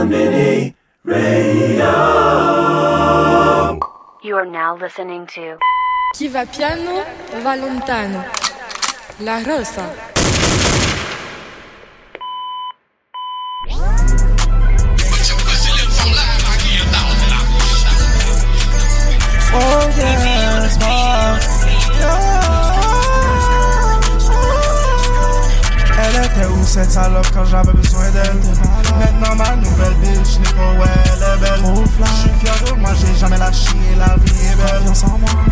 One Mini Radio. You are now listening to Chi va piano va lontano. La Rosa. Oh yes, ma. Elle était où cette salope quand j'avais besoin d'elle Maintenant ma nouvelle bitch n'est pas où elle est belle Je suis fier de moi, j'ai jamais lâché, la vie est belle.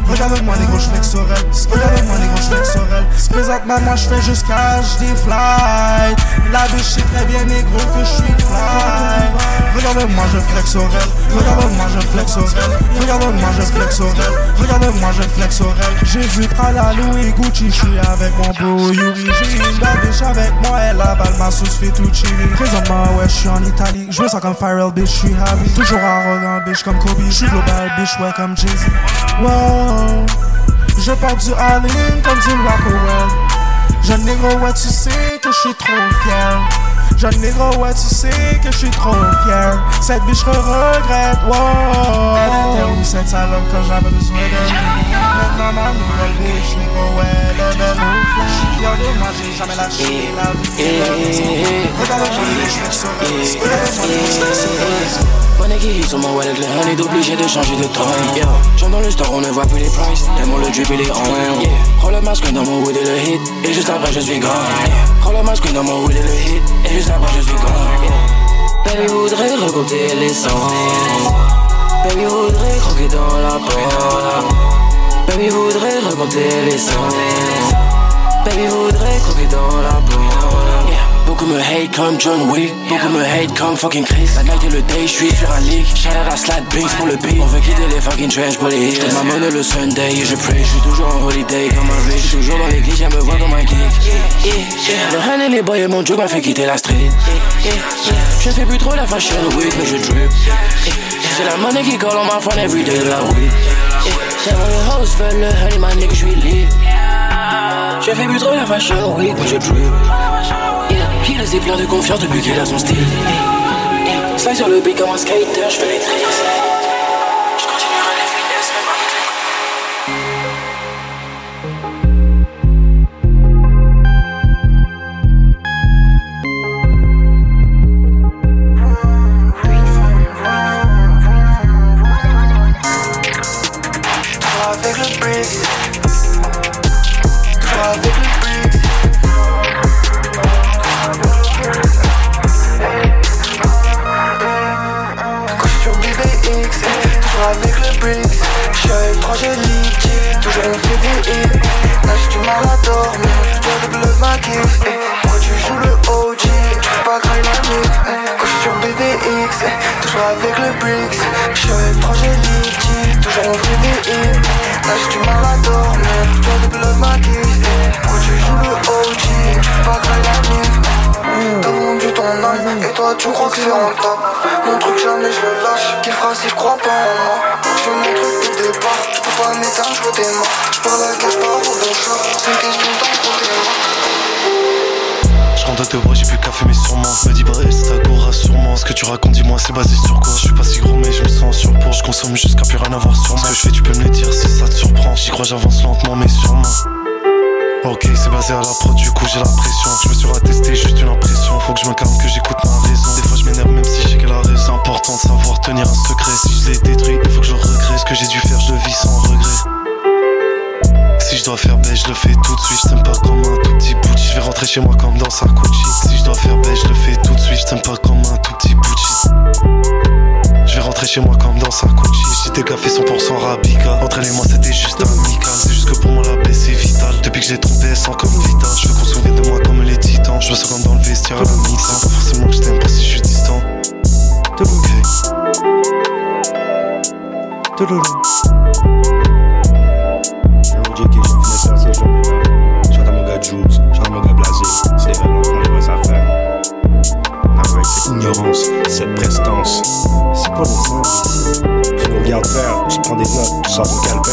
Regarde-moi les gros, j'flex sur elle. Regarde-moi les gros, j'flex sur elle. Présentement moi j'fais juste cash des fly. La bitch sait très bien négro que je suis fly. Regarde-moi je flex sur elle. Regarde-moi je flex sur elle. Regarde-moi je flex sur elle. Regarde-moi je flex sur elle. J'ai vu Prada, Louis, Gucci, j'suis avec mon beau Yuri J'ai une bitch avec moi, elle avale ma sauce fettuccine Présentement ouais j'suis en Italie. J'veux ça comme Pharrell bitch, j'suis happy. Toujours arrogant bitch comme Kobe. J'suis global bitch ouais comme Jay-Z. Wow. Je porte du all-in comme du Rockawell Jeune négro ouais tu sais que j'suis trop fier Jeune négro, ouais, tu sais que je suis trop fier. Cette biche regrette, wow. Elle était où cette salope quand j'avais besoin d'elle? Maintenant, ma nouvelle biche, négro, ouais, elle est belle. Je suis fier de moi, j'ai jamais lâché la vie. Regarde-moi, je fais sur elle. Je fais sur. Mon wallet, on est obligé de changer de temps. J'entre dans le store, on ne voit plus les prices. Tellement le drip, il est on. Yeah. Prends le masque dans mon wood et le hit. Et juste après, je suis. Yeah. Prends le masque dans mon wood et le hit. Et juste après, je suis. Yeah. Baby voudrait recompter les sangs. Baby voudrait croquer dans la porte. Baby voudrait recompter les sangs. Baby voudrait croquer dans la me hate comme John Wick, beaucoup me hate comme fucking Chris. La night et le day, j'suis sur un leak. Shout out à Binks pour le beat. On veut quitter les fucking trash pour les hits. ma monnaie le Sunday et je pray. J'suis toujours en holiday comme un rich. Toujours dans l'église, j'aime me voir comme un geek. Le run et les boys et mon joke m'a fait quitter la street. Je fais plus trop la fashion week, mais je drip. C'est la monnaie qui colle en ma phone everyday la week. C'est mon host, le honey, ma nigga, j'suis. Je fais plus trop la fashion week, mais je drip. Il est plein de confiance depuis qu'il a son style. Sur le beat comme un skater, je fais les tricks. Mon truc jamais je le lâche, qui fera si je crois pas en moi? Je mon truc au départ, tu peux pas m'éteindre, je redémarre Je parle à la je pars au bon chat, c'est une question de temps Je rentre de bois, j'ai plus qu'à fumer sûrement. Me c'est ta go, rassure-moi. Ce que tu racontes, dis-moi, c'est basé sur quoi? Je suis pas si gros, mais je me sens en surpoids. Je consomme jusqu'à plus rien avoir sur moi. Ce que je fais, tu peux me le dire si ça te surprend. J'y crois, j'avance lentement, mais sûrement. Ok, c'est basé à la prod, du coup j'ai la pression. Je me suis rattesté, juste une impression. Faut que je me calme, que j'écoute ma raison. Je même si j'ai qu'elle a raison. Important de savoir tenir un secret. Si je l'ai détruit, il faut que je regrette. Ce que j'ai dû faire, je le vis sans regret. Si je dois faire baie, je le fais tout de suite. Je t'aime pas comme un tout petit bouchi. Je vais rentrer chez moi comme dans sa Gucci. Si je dois faire baie, je le fais tout de suite. Je pas comme un tout petit bouchi. Je vais rentrer chez moi comme dans sa Gucci. Si tes cafés 100% Rabica. Entre elle et moi, c'était juste amical. C'est juste que pour moi, la paix c'est vital. Depuis que j'ai trompé, elle sent comme vital. Je veux qu'on se souvienne de moi comme les titans. Je me sens comme dans le vestiaire à la mi-temps. Pas forcément que je t'aime pas si je suis distant. Ok. J'ai OJ qui j'en finesse assez, j'en ai là. Shout à mon gars Jules, ignorance, cette prestance. C'est pas le sens? Tu nous regardes faire, tu prends des notes, tu sors ton calepin.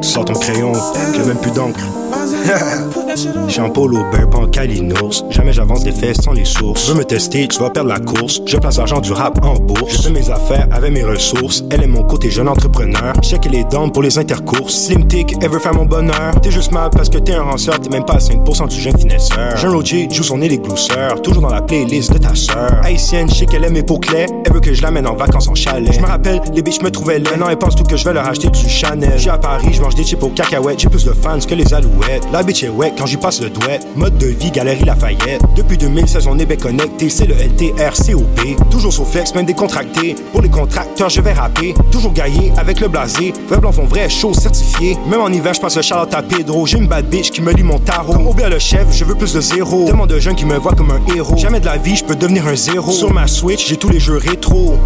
Tu sors ton crayon, qui a même plus d'encre. Pas en calinours. Jamais j'avance des fesses sans les sources. Je veux me tester, tu vas perdre la course. Je place l'argent du rap en bourse. Je fais mes affaires avec mes ressources. Elle est mon côté jeune entrepreneur. Je qu'elle est dents pour les intercourses. Slim Tick, elle veut faire mon bonheur. T'es juste mal parce que t'es un ranceur. T'es même pas à 5% du jeune finesseur. Jean OG joue son nez les glousseurs. Toujours dans la playlist de ta sœur. Haïtienne, je sais qu'elle aime mes clés. Elle veut que je l'amène en vacances en chalet. Je me rappelle, les bitches me trouvaient là. Maintenant, elles pensent tout que je vais leur acheter du Chanel. J'suis à Paris, je mange des chips aux cacahuètes. J'ai plus de fans que les alouettes. La bitch est ouais quand j'y passe le douette. Mode de vie, galerie Lafayette. Depuis 2016, on est bien connecté. C'est le LTRCOP. Toujours sur flex, même décontracté. Pour les contracteurs, je vais rapper. Toujours gaillé avec le blasé. Vrais blancs font vrai, chaud, certifié. Même en hiver, je passe le charlotte à Pedro. J'ai une bad bitch qui me lit mon tarot. Comme Aubert le chef, je veux plus de zéro. Tellement de jeunes qui me voient comme un héros. Jamais de la vie, je peux devenir un zéro. Sur ma Switch, j'ai tous les jeux rétro.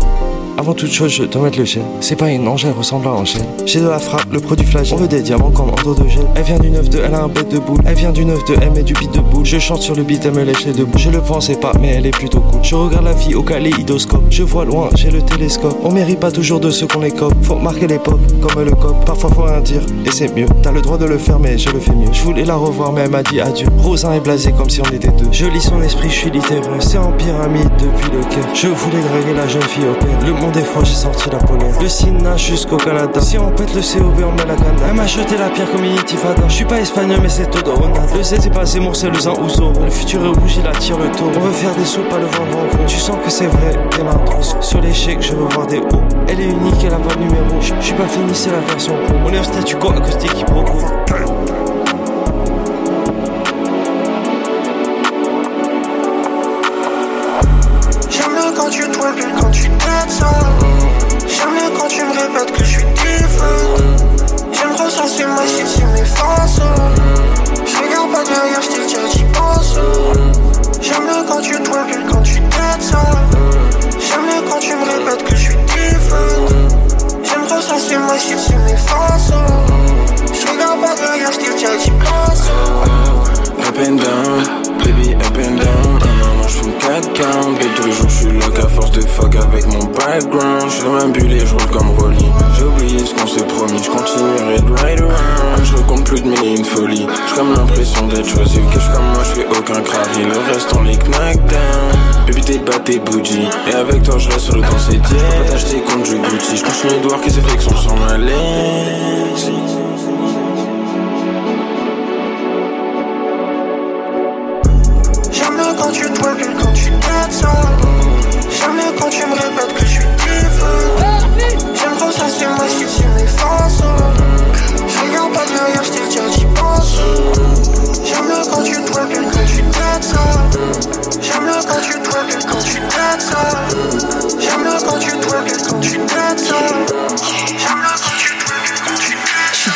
Avant toute chose, je dois mettre le gel. C'est pas une ange, elle ressemble à Angèle. J'ai de la frappe, le produit flagelle. On veut des diamants comme en de gel. Elle vient du 9 de, elle a un bête de boule. Elle vient du 9 de, elle met du beat de boule. Je chante sur le beat, elle me lèche les deux boules. Je le pensais pas, mais elle est plutôt cool. Je regarde la vie au kaléidoscope. Je vois loin, j'ai le télescope. On mérite pas toujours de ce qu'on cop. Faut marquer l'époque, comme le cop. Parfois faut rien dire, et c'est mieux. T'as le droit de le faire, mais je le fais mieux. Je voulais la revoir, mais elle m'a dit adieu. Rosin est blasé comme si on était deux. Je lis son esprit, je suis littéraire. C'est en pyramide depuis le cœur. Je voulais draguer la jeune fille au père. Est froid, j'ai sorti la Pologne. De Sina jusqu'au Canada. Si on pète le COB, on met la gana. Elle m'a jeté la pierre comme une intifada. Je suis pas espagnol, mais c'est todo Le C, c'est pas Zemmour, c'est le Zan Ouzo. Le futur est rouge, il attire le taux. On veut faire des sous, pas le vendre en gros. Tu sens que c'est vrai, t'es l'intro. Sur l'échec, je veux voir des hauts. Elle est unique, elle a pas de numéro. Je suis pas fini, c'est la version pro. On est au statu quo, acoustique, quiproquo. Quand tu twerk quand tu ça. J'aime quand tu me répètes que je suis différent. J'aime ressasser ma shit, c'est mes faces. Je regarde pas derrière, je t'ai déjà j'y pense. J'aime quand tu twerk quand tu ça. J'aime quand tu me répètes que je suis différent. J'aime ressasser ma shit, c'est mes faces. Je regarde pas derrière, je t'ai déjà j'y pense. Up and down, baby up and down. Je fume 4 pounds. Et tous les jours, je suis lock à force de fuck avec mon background. Je dans même bulle et je roule comme Rolly. J'ai oublié ce qu'on s'est promis, je continuerai de ride around. Je recompte plus de mille une folie. J'ai comme l'impression d'être choisi. Cache comme moi, je fais aucun cravi. Le reste, on les knock down. Baby, t'es bas, t'es bougie. Et avec toi, je reste sur le temps, c'est Je peux pas t'acheter contre du Gucci. Je continue de voir que ces flexions sont malaise. J'aime quand tu twerk quand tu ça. J'aime quand tu me répètes que je suis différent. J'aime ressasser ma shit, c'est mes faces. Je regarde pas derrière, je t'ai déjà j'y pense. J'aime quand tu twerk quand tu ça. J'aime quand tu twerk quand tu ça. J'aime quand tu twerk quand tu ça. J'aime quand tu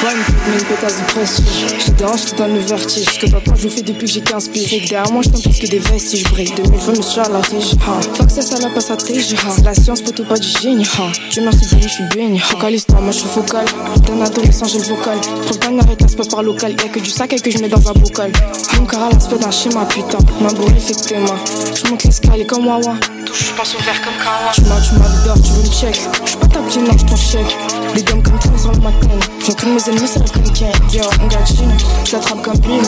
Je pas pute, mais une pétasse de prestige. Je dérange, je te donne le vertige. Je te vois pas, je le fais depuis que j'ai 15 piges. Et que derrière moi, je t'en plus que des vestiges. Break 2000 fois, je suis à la riche. Ha. Fuck ça, ça la passe à tes. C'est la science, pour tout pas du génie. Ha. Dieu merci, baby, je suis béni. Focalise-toi, moi je suis focal. D'un adolescent, j'ai le vocal. Pour le dernier état, ça passe par local. Y'a que du sac et que je mets dans un bocal. Mon car à l'aspect d'un schéma, putain. Ma brûlée fait que tes mains. Je monte l'escalier comme Wawa. Touche, je passe au vert comme Kawa. Tu m'as, tu m'as tu veux me check. Je suis pas ta petite, non, je ton chèque. Les gommes comme les ans le matin. J'ai que mes ennemis, c'est la cocaine. Yo, on gatine. J'attrape comme Bill.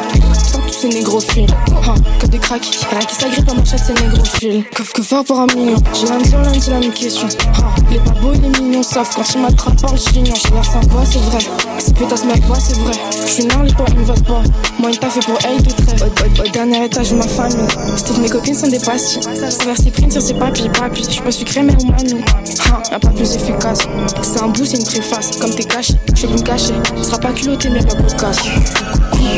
Tant que tous ces négrophiles. Ha, que des cracks. Rien qui s'agrippe à ma chatte, c'est négrophiles. Coffre que faire pour un million. J'ai on lundi, la même question. Ha, il est pas beau, il est mignon. Sauf quand il m'attrape par le chignon. J'ai l'air sympa, c'est vrai. Ces pétasses m'aiment pas, c'est vrai. J'suis nard, les porcs, ils me votent pas. Moi, une taf fait pour elle, de trait. Au, au- au dernier étage, ma famille. Toutes mes copines sont des pastilles. C'est vers ses primes sur ses papilles, papilles. J'suis pas sucré, mais manie. Ha, y'a pas plus efficace. C'est un bout, c'est une préface. Comme t'es caché, je peux me cacher. Sera pas culotté, mais pas cocasse.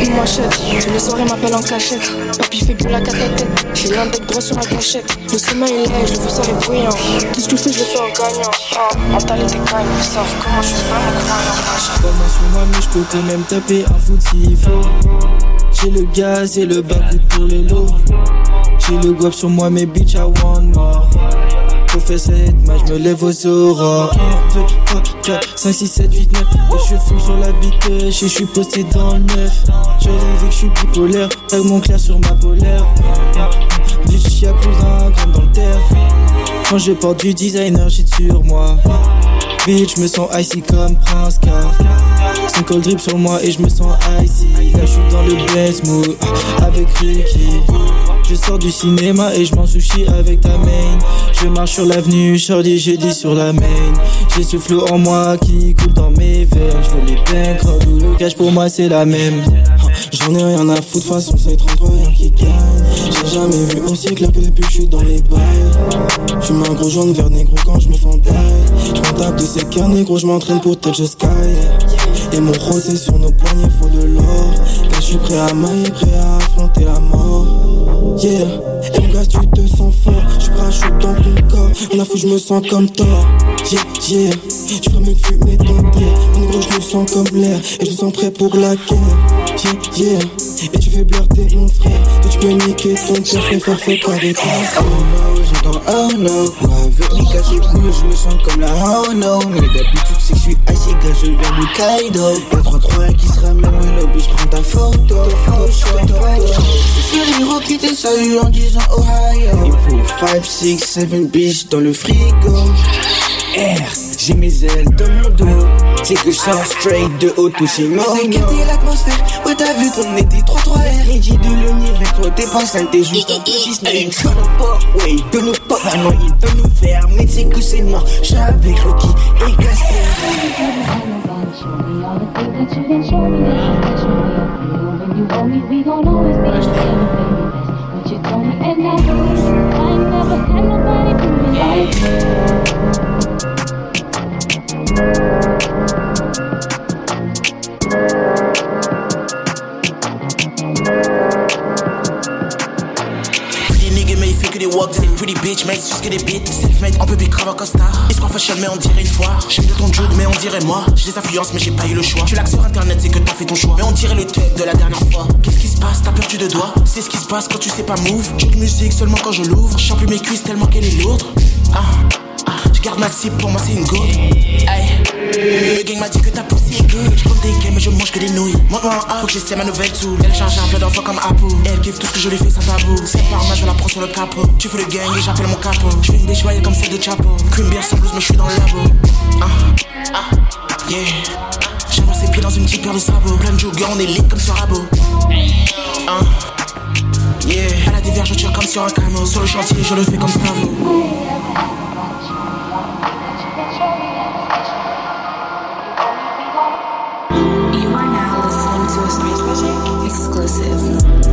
Une machette, tous les soirées m'appellent en cachette. Papy fait plus la tête. J'ai l'index droit sur la gâchette. Le sommeil il est, je le veux ça bruyant. Tout ce que je fais, je fais en gagnant. Ah, mentalité calme, ils savent comment je suis vraiment croyant. Sur moi, mais je peux quand même taper un faut. J'ai le gaz et le bagout pour les lots. J'ai le guap sur moi, mais bitch, I want more. Pour faire cette match, je me lève aux aurores. 1, 2, 3, 4, 5, 6, 7, 8, 9. Et je fume sur la bite, je suis posté dans le neuf. Je dit que je suis bipolaire, tag mon clair sur ma polaire. Bitch, y'a plus d'un gramme dans le terre. Quand je porte du designer, j'ai sur moi. Bitch, me sens icy comme Prince car C'est cold drip sur moi et je me sens icy. Là, je suis dans le best mood avec Ricky. Je sors du cinéma et je m'en sushi avec ta main. Je marche sur l'avenue, shorty, je dis sur la main. J'ai ce flot en moi qui coule dans mes veines. Je veux les peindre, ou le cash pour moi c'est la même. J'en ai rien à foutre, façon c'est 33 rien qui gagne. J'ai jamais vu aussi clair que depuis que je suis dans les bails. Je un gros jaune vers négro quand je me taille. Je tape de ces cœurs négro, je m'entraîne pour touch the sky. Et mon c'est sur nos poignets, faut de l'or. Car je suis prêt à mailler, prêt à affronter la mort. Yeah, et mon gars, tu te sens fort. Je shoot dans ton corps. On a fou, je me sens comme toi. Yeah, yeah, je mieux de fumer ton pied. Mon négro, je me sens comme l'air. Et je me sens prêt pour la guerre. Yeah, yeah, et tu fais blurter mon frère. Toi, tu peux niquer ton père, fais faire fait quoi Oh no, j'entends oh no. Moi, avec les gars, je me sens comme la oh no. Mais d'habitude, c'est que je suis assis, gars, je viens du Kaido. Y'a 3-3 qui se ramène, oui, lobby, je prends ta photo. Photo, photo. C'est l'héros qui te salue en disant Ohio. Il faut 5, 6, 7 bitch dans le frigo. R, j'ai mes ailes dans mon dos. C'est que je sors straight de haut toucher mon T'as l'atmosphère, ouais t'as vu qu'on était 3-3 R. Et dit de l'univers, toi t'es pas sale, t'es juste un petit snake. Son pas, ouais, il peut nous pas, non, il peut nous faire. Mais c'est que c'est Rocky et Casper. life. Bitch, mec, des beats. Self-made, on peut be grave en costard. Espoir fashion, mais on dirait une foire. J'aime de ton jude, mais on dirait moi. J'ai des influences, mais j'ai pas eu le choix. Tu l'as sur internet, c'est que t'as fait ton choix. Mais on dirait le tech de la dernière fois. Qu'est-ce qui se passe? T'as perdu de doigts C'est ce qui se passe quand tu sais pas move. J'ai de musique seulement quand je l'ouvre. J'en plus mes cuisses tellement qu'elle est lourde. Ah, je garde ma cible, pour moi c'est une goutte. Le gang m'a dit que ta poussée est good. Je des games mais je mange que des nouilles. Montre-moi en A, faut que j'essaie ma nouvelle tool. Elle change un peu d'enfants comme Apu. Elle kiffe tout ce que je lui fais sans tabou. C'est par moi, je la prends sur le capot. Tu fais le gang et j'appelle mon capot. Je une biche comme celle de Chapo. Cream beer sans blues, mais je suis dans le labo. Ah, ah, yeah. J'avance ses pieds dans une petite paire de sabots. Plein de joggers, on est lit comme sur Rabo. Ah, yeah. À la déverge, je tire comme sur un camo. Sur le chantier, je le fais comme Stavo.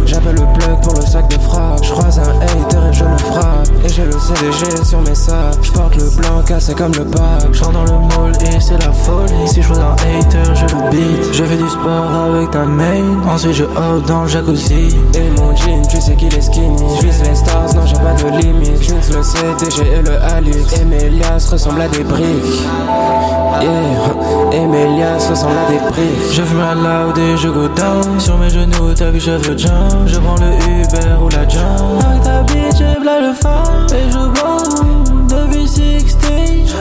J'appelle le plug pour le sac de frappe. Je croise un hater et je le frappe. Et j'ai le CDG sur mes sacs. Je porte le blanc cassé comme le pack. Je dans le mall et c'est la folie. Si je vois un hater, je le beat. Je fais du sport avec ta main. Ensuite je hop dans le jacuzzi. Et mon jean, tu sais qu'il est skinny. Je les stars, non j'ai pas de limite. Je le CDG et le Alix. Et mes liasses ressemblent à des briques. Yeah, et mes à des briques. Je fume à loud et je go down. Sur mes genoux, t'as vu, je veux jump. Je prends le Uber ou la jump. Avec ta bitch, j'ai plein le phare. Et je go depuis 16.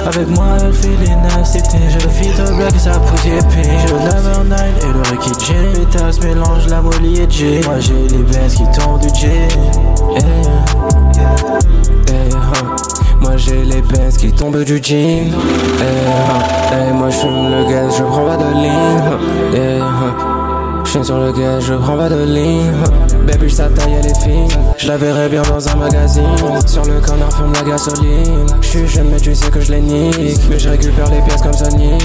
Avec moi, elle les nasty J'ai le fit au black et sa pousse épée. J'ai le number 9 et le Ricky J. Les tasses mélangent la molly et J. Moi, j'ai les bains qui tombent du J. Yeah. Yeah. Moi j'ai les bains qui tombent du jean. Yeah. Moi je fume le gaz, je prends pas de ligne. Je sur le gaz, je prends pas de ligne. Baby, sa taille elle est fine. Je la verrai bien dans un magazine. Sur le corner, fume la gasoline. Je suis jeune, mais tu sais que je les nique. Mais je récupère les pièces comme Sonic.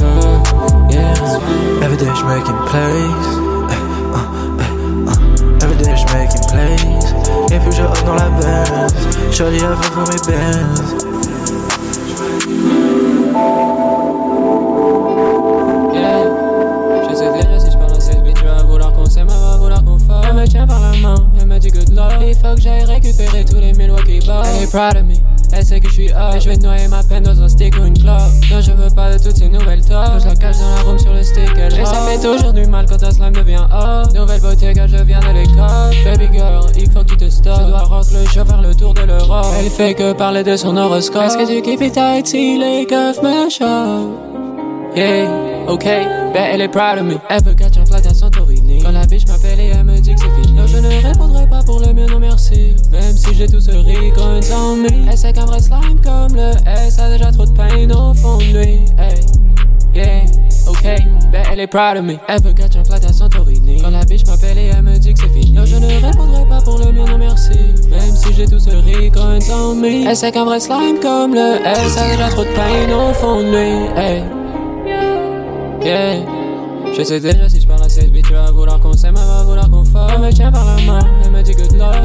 Mm, yeah. Everyday, je make in place. Uh, uh, uh. Everyday, je make in place. Et puis je hop dans la baisse. Shorty a fait pour mes bands. Que j'aille récupérer tous les Milwaukee Bucks. Elle est proud of me, elle sait que je suis up. Et je vais noyer ma peine dans un stick ou une clope. Non, je veux pas de toutes ces nouvelles tops. Je la cache dans la room sur le stick, elle Et ça fait toujours du mal quand ta slime devient up. Nouvelle beauté, car je viens de l'école. Baby girl, il faut que tu te stops. Je dois rock le show, faire le tour de l'Europe. Elle fait que parler de son horoscope. Est-ce que tu keep it tight si les keufs me? Yeah, ok, ben elle est proud of me. Elle veut j'ai tout ce recon sans me. Elle sait qu'un vrai slime comme le S a déjà trop de pain au fond de lui. Hey, yeah, ok, ben Elle est proud of me. Elle veut catch un flight à Santorini. Quand la bitch m'appelle et elle me dit que c'est fini. Yo, je ne répondrai pas pour le mien, non merci. Même si j'ai tout ce recon on me. Elle sait qu'un vrai slime comme le S, a déjà trop de peine au fond de lui. Hey. Yeah. Je sais déjà si je parle à cette bitch, elle va vouloir qu'on s'aime, elle va vouloir qu'on fasse. Elle me tient par la main,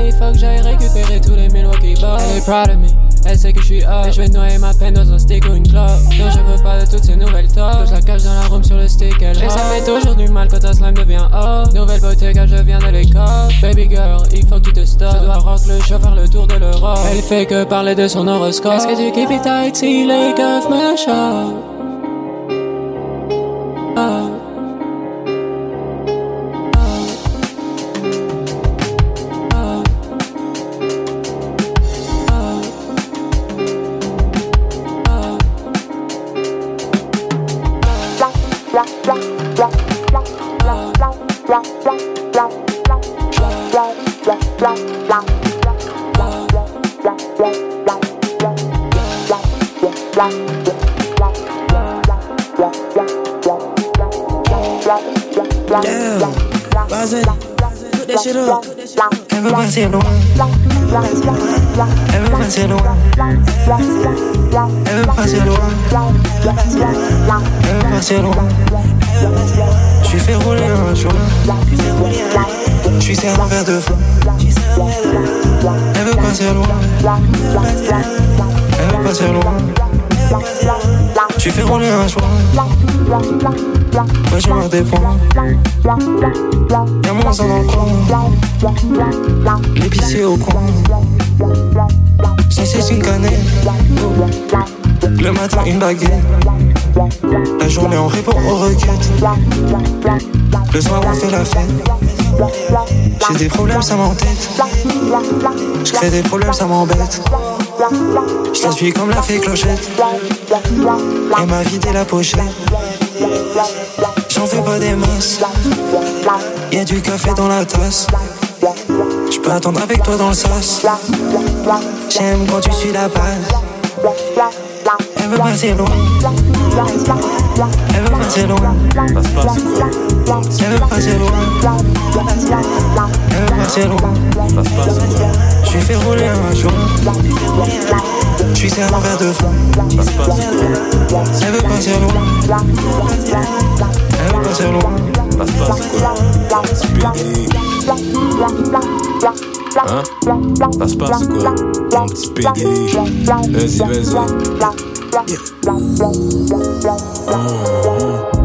Il faut que j'aille récupérer tous les Milwaukee Bucks. Elle est proud of me, elle sait que je suis up. Et je vais noyer ma peine dans un stick ou une clope. Non, je veux pas de toutes ces nouvelles tops. Je la cache dans la room sur le stick, elle Et ça fait toujours du mal quand ta slime devient up. Nouvelle beauté quand je viens de l'école. Baby girl, il faut que tu te stops. Je dois rock le show, faire le tour de l'Europe. Elle fait que parler de son horoscope. Est-ce que tu keep it tight si les keufs me? Ah. La journée, on répond aux requêtes. Le soir, on fait la fête. J'ai des problèmes, ça m'entête. Je crée des problèmes, ça m'embête. Je la suis comme la fée clochette. Elle m'a vidé la pochette. J'en fais pas des masses. Y'a du café dans la tasse. Je peux attendre avec toi dans le sas. J'aime quand tu suis la base. Elle veut passer loin. Elle veut passer loin. Elle veut passer loin. Elle veut passer loin. Je fait rouler un joint. Je suis un verre de fond. Elle veut passer loin. Elle veut passer loin. Hein Ça se passe quoi Mon petit PD Vas-y, vas-y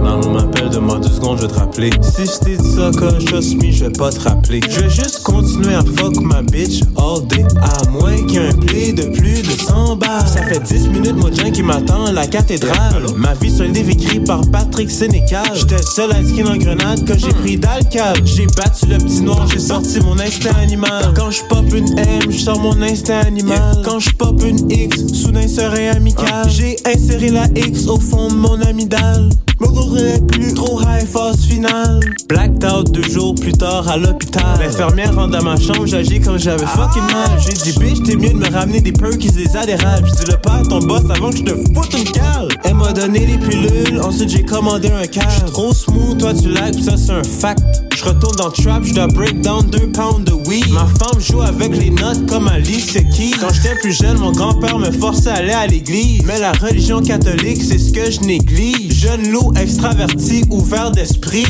Non, on m'appelle, demande deux secondes, je vais te rappeler. Si je t'ai dit ça quand je me, je vais pas te rappeler. Je vais juste continuer à fuck ma bitch all day. À moins qu'il y ait un play de plus de 100 bars. Ça fait 10 minutes, moi, Jean qui m'attend à la cathédrale. Ma vie sur un livre écrit par Patrick Sénécal. J'étais seul à skin en grenade que j'ai pris d'alcal. J'ai battu le petit noir, j'ai sorti mon instinct animal. Quand je pop une M, je sors mon instinct animal. Quand je pop une X, soudain serait amical. J'ai inséré la X au fond de mon amygdale. Me plus trop high phase final. Blacked out deux jours plus tard à l'hôpital. L'infirmière rentre dans ma chambre, j'agis comme j'avais fucking mal. J'ai dit, bitch, t'es mieux de me ramener des perks et des adhérables. J'ai dit le pas à ton boss avant que je te foute une cale. Elle m'a donné les pilules, ensuite j'ai commandé un câble. Trop smooth, toi tu lag, pis ça c'est un fact. Je retourne dans le trap, je dois break down deux pounds de weed. Ma femme joue avec les notes comme Alice Keys. Quand j'étais plus jeune, mon grand-père me forçait à aller à l'église. Mais la religion catholique, c'est ce que je néglige. Jeune loup extraverti,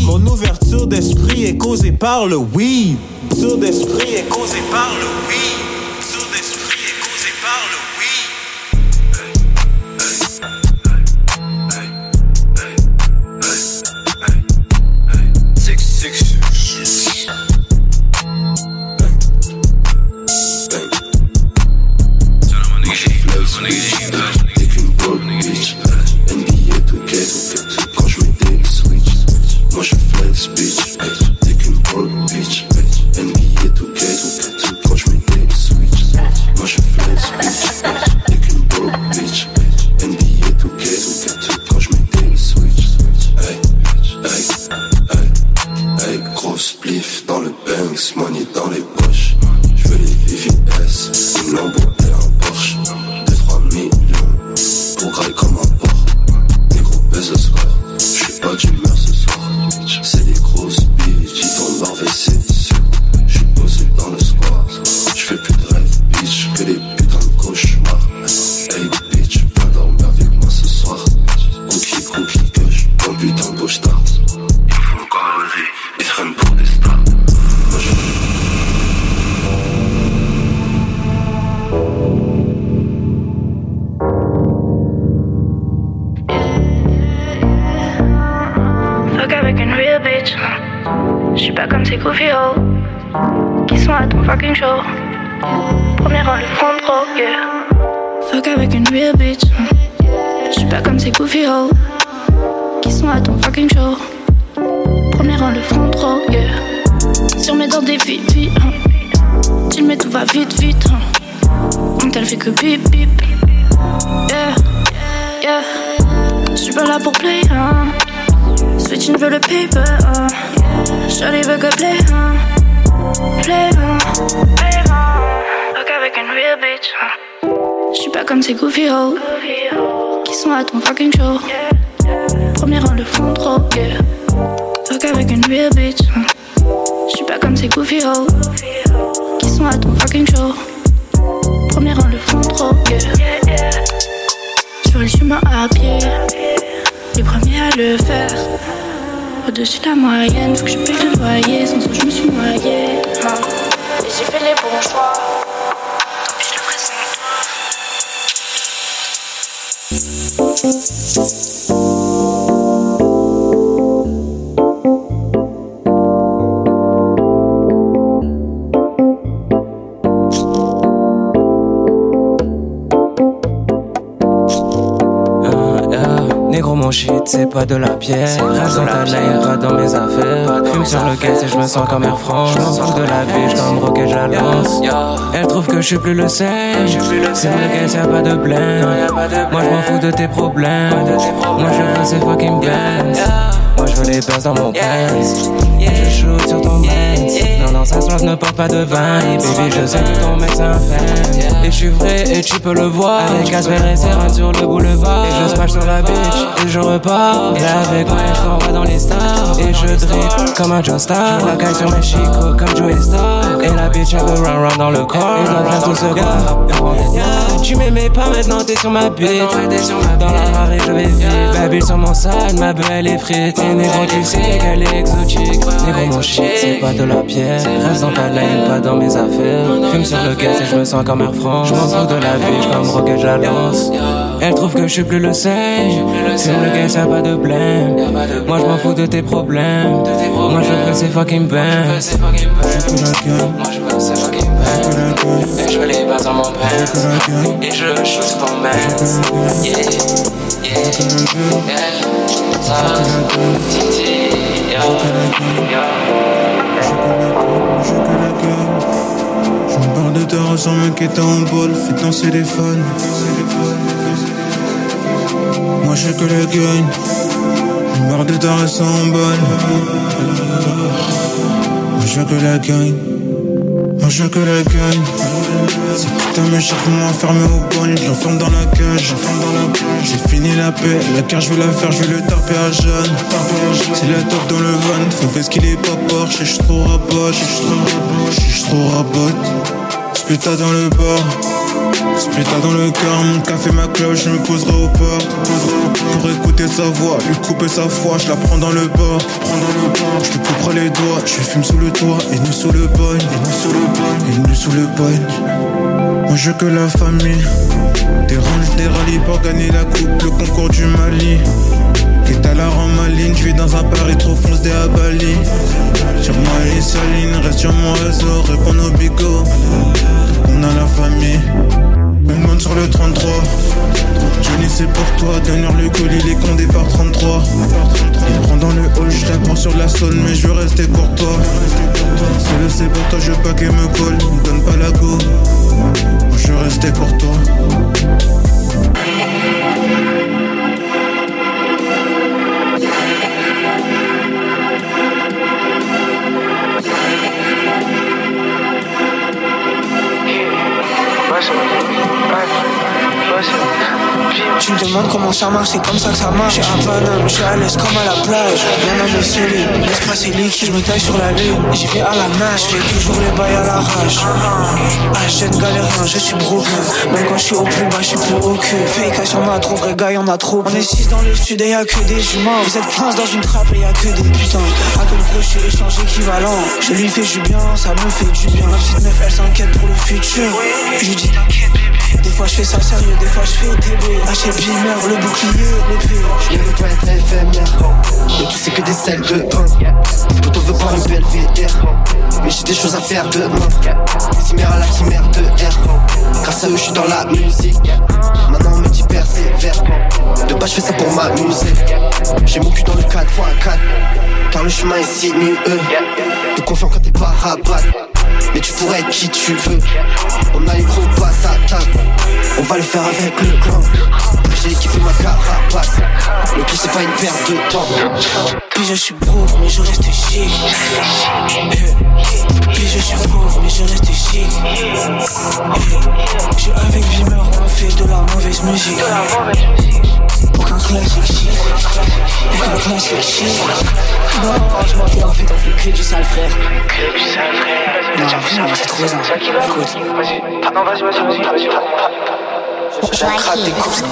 Mon ouverture d'esprit est causée par le weed. Ouverture d'esprit est causée par le weed. Au-dessus de la moyenne, faut que je paye le loyer, sans ça je me suis noyé. Hein. Et j'ai fait les bons choix. C'est pas de la pierre. Reste dans ta pas dans mes affaires. Fume sur le caisse et je me sens comme Air France. Je m'en fous de la bitch comme Rocket j'avance Elle trouve que je suis plus le same. Sur le caisse y'a pas de blême. Moi je m'en fous de tes problèmes. Moi je veux ces fucking bands. Moi je veux les bases dans mon pants Et je shoot sur ton main Non non ça se ne porte pas de vin Et baby je sais que ton mec c'est un fan Et je suis vrai et tu peux le voir. Avec Asper et Serra sur le boulevard. Et je smash sur la bitch et je repars. Et avec moi je t'envoie dans les stars. Et je drip comme un Joe Star. La caille sur mes chicots comme Joey Star. Et la bitch elle veut run run dans le corps. Et doit faire tout ce quoi Tu m'aimais pas maintenant t'es sur ma bite. Dans la rare et je vais vite Baby sur mon sale ma belle est frite. Et négro tu sais qu'elle est exotique. Négro mon shit c'est pas de la pierre Reste dans ta lane pas dans mes affaires. Fume sur le caisse et je me sens comme Air France. Je m'en fous de la bitch comme Rocket j'avance Elle trouve que je suis plus le same. Fume le caisse y'a pas de blême. Moi je m'en fous de tes problèmes. Moi je veux ces fucking bands. Je la gueule. Moi je veux ces fucking bands. Et je les bases dans mon pants Et je shoot sur ton man Yeah, yeah, yeah. Ça, Titi, de ta sans m'inquiéter en bol, fais les fans. Moi je que le gagne, je me barre de ta bonne. Moi je que la gagne, moi je que la gagne. Ces putains me cherchent pour m'enfermer au bon, j'enferme dans la cage, J'ai fini la paix, la carte je vais la faire, je vais le taper à jeune. C'est la top dans le van, faut faire ce qu'il est pas Porsche, je suis trop rabot, je suis trop rabot. Sputa dans le bar, Sputa dans le car, mon café, ma cloche, je me poserai au port. Pour écouter sa voix, lui couper sa foi, je la prends dans le bord. Je te couperai les doigts, je fume sous le toit, et nous sous le bogne, et nous sous le bogne, et nous sous le bogne. Moi je que la famille, des ranges, des rallyes pour gagner la coupe, le concours du Mali. Quitte à la rendre ma ligne, je dans un Paris trop fonce des Bali. Sur moi les salines, reste sur mon réseau, réponds au bigot. On a la famille, même monde sur le 33. Johnny c'est pour toi, tenir le colis, les condés par 33. Il prend dans le hall, je sur la zone, mais je veux rester pour toi. C'est le c'est pour toi, je veux pas qu'elle me colle, me donne pas la go. Je veux rester pour toi. Right. Tu me demandes comment ça marche, c'est comme ça que ça marche. J'ai un Paname, je suis à l'aise comme à la plage. Mon âme est solide, l'espace est liquide. Je me taille sur la lune, j'y vais à la nage. Je fais toujours les bails à la rage. Ah, je ne galère rien, je suis broken. Même quand je suis au plus bas, je suis plus au cul. Fake cash, y'en a trop, vrai gars, y'en a trop. On est 6 dans le sud et y'a que des humains. Vous êtes 15 dans une trappe et y'a que des putains. À ton crochet, échange équivalent. Je lui fais du bien, ça me fait du bien. La petite meuf, elle s'inquiète pour le futur. Je lui dis t'inquiète. Des fois, je fais ça sérieux, des fois je fais TB. Haché Beamer, le bouclier, l'épée. Je veux pas être éphémère. Mais tu sais que des selles de pain. Plutôt veut pas une belle VDR. Mais j'ai des choses à faire demain. Cimer à la chimère de R. Grâce à eux, je suis dans la musique. Maintenant, on me dit persévère. De bas, je fais ça pour m'amuser. J'ai mon cul dans le 4x4. Car le chemin est sinueux. De confiant quand t'es pas rabat. Mais tu pourrais être qui tu veux. On a les gros passes à table. On va le faire avec le clan. J'ai équipé ma carapace. Le plus c'est pas une perte de temps. Puis je suis pauvre, mais je reste chic. Eh. Puis je suis pauvre, mais je reste chic. Eh. Je suis avec Beamer, on fait de la mauvaise musique. Aucun classique chic. Aucun classique chic. Non, je m'en en fait, on fait que du sale frère. Que du sale frère. Non, c'est trop simple. Écoute. Non, vas-y, vas-y, vas-y, vas-y. J'attrape des courses.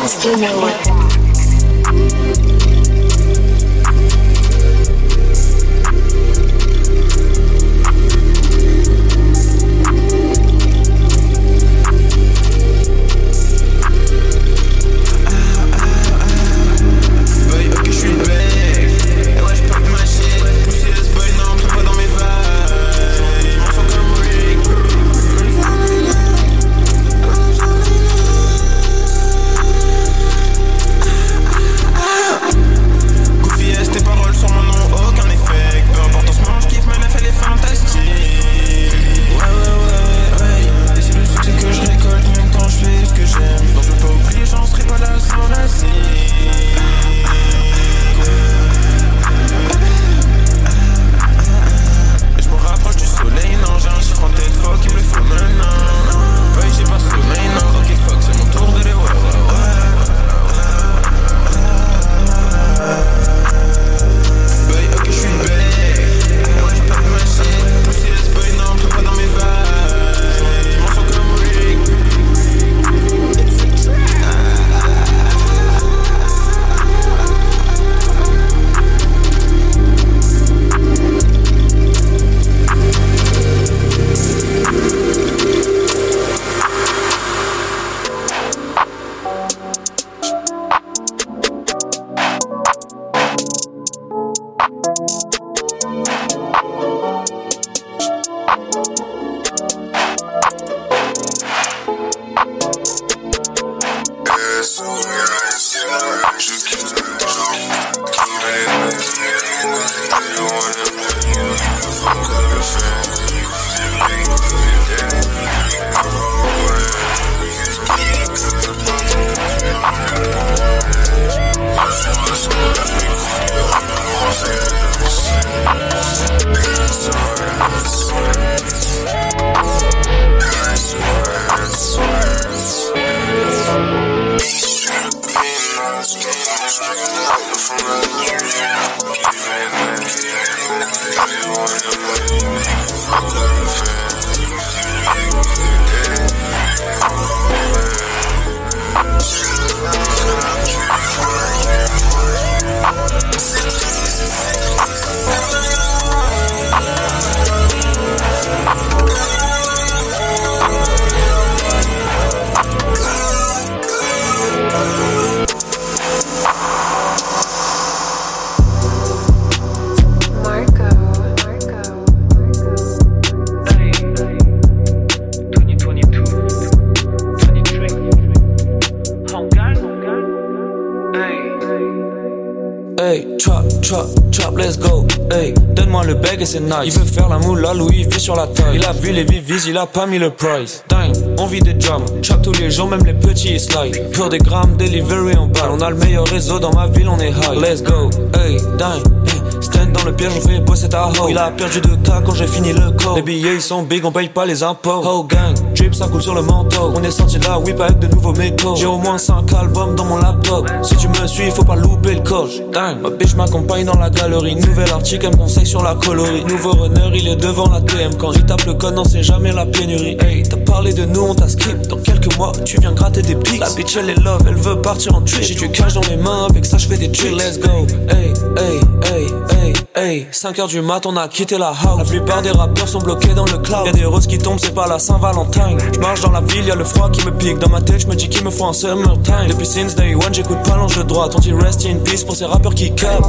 Il veut faire la moule, là, Louis vit sur la taille. Il a vu les vivis, il a pas mis le price. Dingue, on vit des jams. Trap tous les jours, même les petits slide. Pour des grammes, delivery en balle. On a le meilleur réseau dans ma ville, on est high. Let's go. Hey, dingue. Hey, stand dans le piège, on fait bosser ta hoe. Il a perdu de tas quand j'ai fini le code. Les billets ils sont big, on paye pas les impôts. Oh gang, ça coule sur le manteau. On est sorti de là, whip avec de nouveaux métaux. J'ai au moins 5 albums dans mon laptop. Si tu me suis, faut pas louper le coche. Dingue, ma bitch m'accompagne dans la galerie. Nouvel article, elle me conseille sur la colorie. Nouveau runner, il est devant la TM. Quand il tape le code, non, c'est jamais la pénurie. Hey, t'as parlé de nous, on t'a skip. Dans quelques mois, tu viens gratter des pics. La bitch, elle est love, elle veut partir en trip. J'ai du cash dans les mains, avec ça, je fais des tricks. Let's go. Hey, hey, hey, hey. hey, 5h du mat, on a quitté la house. La plupart des rappeurs sont bloqués dans le cloud. Y'a des roses qui tombent, c'est pas la Saint-Valentin. Je marche dans la ville, y'a le froid qui me pique. Dans ma tête, je me dis qu'il me faut un summertime. Depuis since day one, j'écoute pas l'ange de droite. On dit rest in peace pour ces rappeurs qui capent.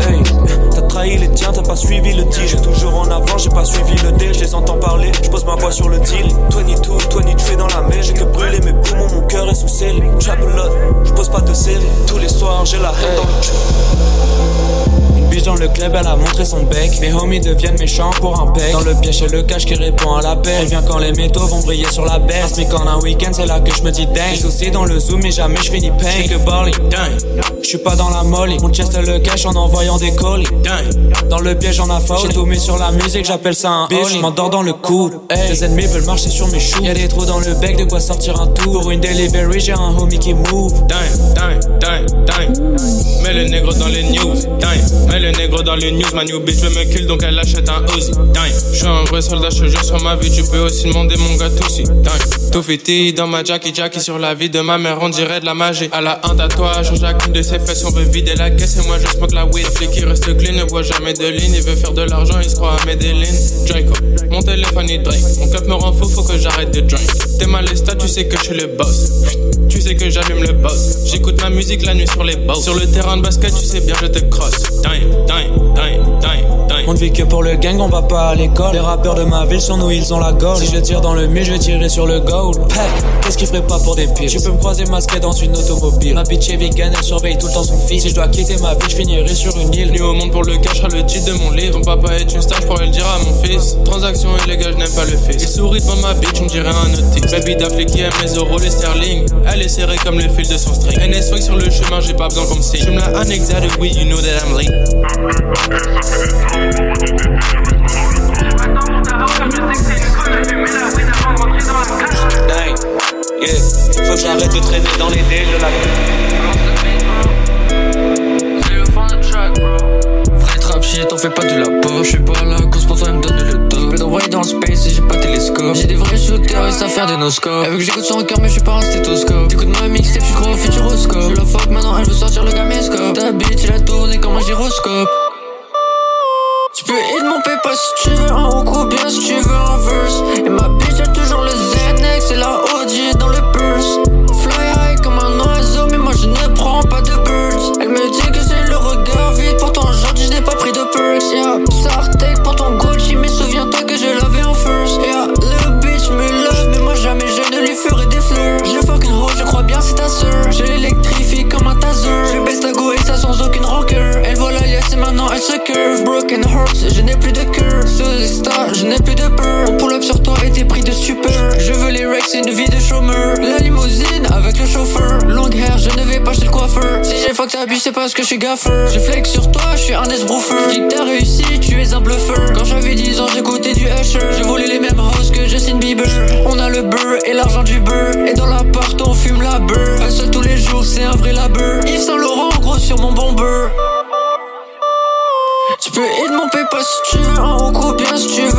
Hey, t'as trahi les tiens, t'as pas suivi le deal. J'ai toujours en avant, j'ai pas suivi le deal. Je les entends parler, je pose ma voix sur le deal. 22, 22 dans la mer, j'ai que brûler mes poumons, mon cœur est sous scellé. Trap je pose pas de série. Tous les soirs, j'ai la haine dans le Biche dans le club, elle a montré son bec. Mes homies deviennent méchants pour un bec. Dans le piège, c'est le cache qui répond à l'appel. Elle vient quand les métaux vont briller sur la baisse. Mais quand un week-end, c'est là que je me dis dingue. J'ai dans le zoom, mais jamais je finis pain. que Barley, Je suis pas dans la molly. On chest le cache en envoyant des colis. Dans le piège, en a J'ai tout mis sur la musique, j'appelle ça un bitch. M'endors dans le coude. Les ennemis veulent marcher sur mes choux. Y'a des trous dans le bec, de quoi sortir un tour. Pour une delivery, j'ai un homie qui move. Dang, dang, dang, dang. Mets le négro dans les news. Dang, mets le négro dans les news. Ma new bitch veut me kill, donc elle achète un. Dang, je suis un vrai soldat, je jure sur ma vie. Tu peux aussi demander mon gâteau si. Dang, tout fiti dans ma Jackie Jackie sur la vie de ma mère, on dirait de la magie. À la un tatouage sur chacune de ses fesses, on veut vider la caisse et moi je smoke la weed. Flic qui reste clean, ne voit jamais de ligne. Il veut faire de l'argent, il se croit à Medellin. Draco, mon téléphone il drink. Mon cup me rend fou, faut que j'arrête de drink. T'es mal tu sais que je suis le boss. Tu sais que j'allume le boss. J'écoute ma musique la nuit sur les boss. Sur le terrain de basket, tu sais bien, je te dang, dang, dang. On ne vit que pour le gang, on va pas à l'école. Les rappeurs de ma ville sur nous, ils ont la gold. Si je tire dans le mille, je vais tirer sur le gold. qu'est-ce qu'il ferait pas pour des piles? Tu peux me croiser masqué dans une automobile. Ma bitch est vegan, elle surveille tout le temps son fils. Si je dois quitter ma vie, je finirai sur une île. Venu au monde pour le cash, le titre de mon livre. Ton papa est une star, je pourrais le dire à mon fils. Transaction illégale, je n'aime pas le fils. Il sourit devant ma bitch, on dirait un autiste. Baby Daphne qui aime les euros, les sterling. Elle est serrée comme le fil de son string. NS sur le chemin, j'ai pas besoin qu'on me signe. Je me la anexade, oui, you know that I'm late. Yeah, faut que j'arrête de traîner dans les dés de la Vrai trap shit, on fait pas de la poche. Je suis pas là, cause pour toi, me donne le dos. J'peux d'envoyer dans le space et j'ai pas télescope. J'ai des vrais shooters et ça faire des noscopes. Elle que j'écoute son cœur, mais je suis pas un stéthoscope. T'écoutes ma mixtape, j'suis gros futuroscope. Je la fuck maintenant, elle veut sortir le caméscope. Ta bitch, elle a tourné comme un gyroscope. Tu peux hit mon paper si tu veux un hook ou bien si tu veux un verse. Et ma bitch a toujours Je flex sur toi, je suis un esbroufeur. Dis que t'as réussi, tu es un bluffeur. Quand j'avais 10 ans, j'écoutais du Usher. Je voulais les mêmes hosts que Justin Bieber. On a le beurre et l'argent du beurre. Et dans l'appart, on fume la beurre. Un seul tous les jours, c'est un vrai labeur. Yves Saint Laurent, gros sur mon bomber. Tu peux hit mon paper si tu veux un ou bien si tu veux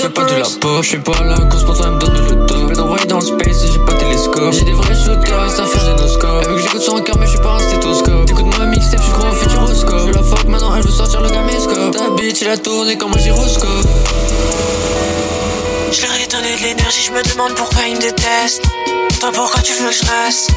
je n'ai pas de de la poche, je suis pas là, cause pour toi elle me donne le top. Je d'envoyer dans le space et j'ai pas télescope. J'ai des vrais shooters et ça fait génoscope. Elle veut que j'écoute son cœur, mais je suis pas un stéthoscope. T'écoutes ma mixtape, je suis gros au futuroscope. Je la fuck maintenant, elle veut sortir le caméscope. Ta bitch, elle a tourné comme un gyroscope. Je leur ai donné de l'énergie, je me demande pourquoi ils me détestent. Toi, pourquoi tu veux que je reste?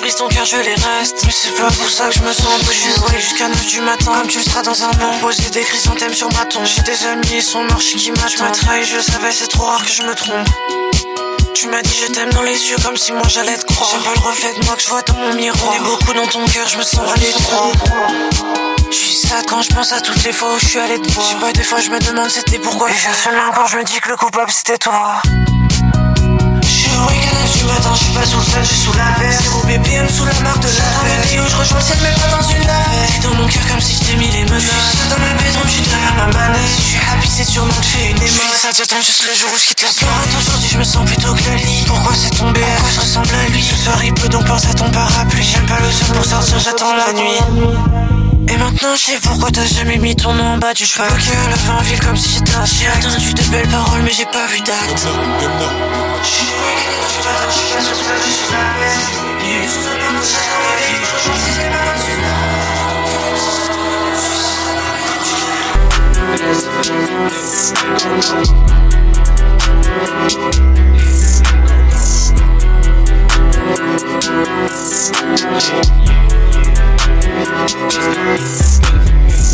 Je brise ton cœur, je les reste. Mais c'est pas pour ça que je me sens bouche jusqu'à 9 du matin. Comme tu le seras dans un an. Poser des chrysanthèmes sur ma tombe. J'ai des amis, ils sont morts, qui m'attendent. Je trahi, je savais, c'est trop rare que je me trompe. Tu m'as dit je t'aime dans les yeux comme si moi j'allais te croire. J'aime pas le reflet de moi que je vois dans mon miroir. On est beaucoup dans ton cœur, je me sens aller trop. Je suis sad quand je pense à toutes les fois où je suis allé te voir. Je sais pas, des fois je me demande c'était pourquoi. Et seulement quand je me dis que le coupable c'était toi. Matin, je suis pas sous le sol, je suis sous la verre. Zéro BPM sous la marque de la Dans le où je rejoins le ciel, mais pas dans une navette. T'es dans mon cœur comme si je t'ai mis les menaces. Je suis dans ma bedroom, je suis derrière ma manette. Si je suis happy, c'est sûrement que je fais une émaille. Ça j'attends juste le jour où je quitte la planète. Aujourd'hui, je me sens plutôt que le lit. Pourquoi c'est tombé Pourquoi je ressemble à lui? Ce soir, il pleut donc pense à ton parapluie. J'aime pas le sol pour sortir, j'attends la nuit. Et maintenant je sais pourquoi t'as jamais mis ton nom en bas du cheval Ok à la fin ville comme si j'étais un J'ai attendu de belles paroles mais j'ai pas vu date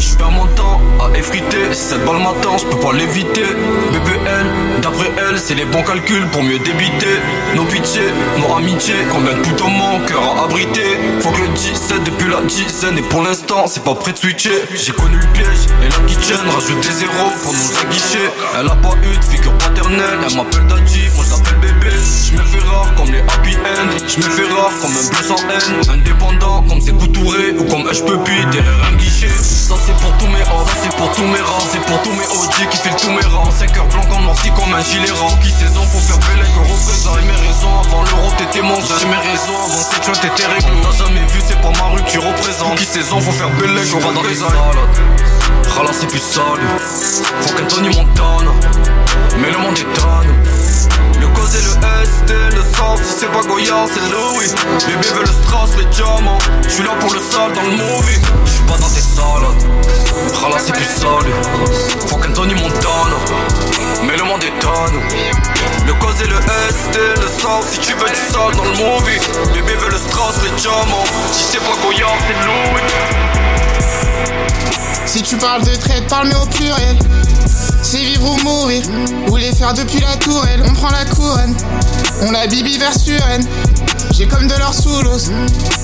Je perds mon temps à effriter Cette balle m'attend, je peux pas l'éviter. BBL, d'après elle, c'est les bons calculs pour mieux débiter. Nos pitiés, nos amitiés, combien de putains mon cœur a abrité Faut que le 17 depuis la dizaine Et pour l'instant, c'est pas prêt de switcher. J'ai connu le piège et la kitchen Rajoute des zéros pour nous aguicher. Elle a pas eu de figure paternelle Elle m'appelle Daddy, moi je l'appelle Je me fais rare comme les happy end. Je me fais rare comme un bleu sans haine. Indépendant comme c'est Touré Ou comme peux puis derrière un guichet Ça c'est pour tous mes hommes, c'est pour tous mes rangs C'est pour tous mes OG qui fait tout mes rangs. 5 heures blanc en noirci comme un gilet rang. Qui saison pour faire belle que représente mes raisons avant l'euro t'étais mon J'ai mes raisons avant cette fois t'étais réglo T'as jamais vu c'est pas ma rue que tu représentes. Qui saison faut faire belle que va dans les salades Rala c'est plus sale Faut qu'Anthony Montana. Mais le monde étonne le et le ST, le sens, si c'est pas Goya, c'est Louis. Bébé veut le strass, les diamants. J'suis là pour le sale dans le movie. J'suis pas dans tes salades Rala c'est plus sale Faut qu'Anthony Montana. Mais le monde étonne Le cause et le ST, le sens, si tu veux du sale dans le movie. Bébé veut le strass, les diamants. Si c'est pas Goya, c'est Louis. Si tu parles de traite, parle-moi au pluriel c'est vivre ou mourir, ou les faire depuis la tourelle. On prend la couronne, on la bibi vers. J'ai comme de l'or sous l'os,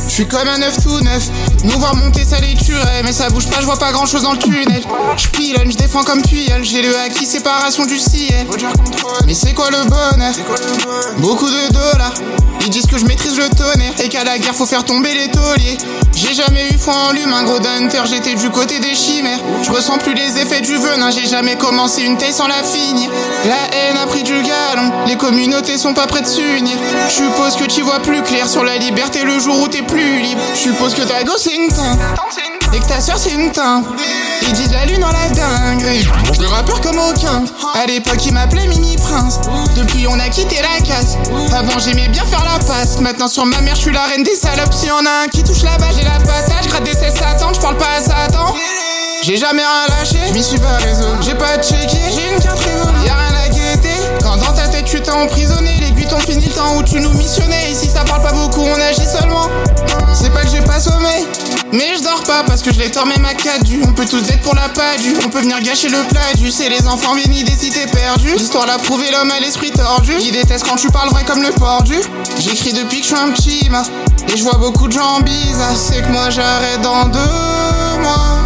je suis comme un œuf tout neuf. Nous voir monter, ça les tuerait, mais ça bouge pas, je vois pas grand chose dans le tunnel. Je pilonne, je défends comme tuile, j'ai le acquis, séparation du ciel. Mais c'est quoi le bonheur? Beaucoup de dollars. Ils disent que je maîtrise le tonnerre et qu'à la guerre faut faire tomber les tauliers. J'ai jamais eu foi en l'humain, gros hunter, j'étais du côté des chimères. Je ressens plus les effets du venin, j'ai jamais commencé une taille sans la finir. La haine a pris du galon, les communautés sont pas prêtes de s'unir. Je suppose que tu vois plus clair sur la liberté le jour où t'es plus libre. Je suppose que ta gosse et que ta soeur c'est une teinte. Ils disent la lune dans la dinguerie. Je rappeur comme aucun. À l'époque, ils m'appelaient Mimi Prince. Depuis, on a quitté la casse. Avant, j'aimais bien faire la passe. Maintenant, sur ma mère, je suis la reine des salopes. Si y'en a un qui touche la balle, j'ai la patate. Je gratte des cesses à je parle pas à Satan. J'ai jamais rien lâché, je m'y suis pas réseau. J'ai pas checké, j'ai une carte. Y'a rien à guetter. Quand dans ta tête tu t'es emprisonné, les buts ont fini le temps où tu nous missionnais. Ici ça parle pas beaucoup, on agit seulement. C'est pas que j'ai pas sommeil, mais je dors pas parce que je les tords même à du. On peut tous être pour la du. On peut venir gâcher le plat du. C'est les enfants bénis des cités perdues. L'histoire l'a prouvé, l'homme a l'esprit tordu. Il déteste quand tu parles vrai comme le pordu. J'écris depuis que je suis un petit ma. Et je vois beaucoup de gens bizarres. C'est que moi j'arrête dans deux mois.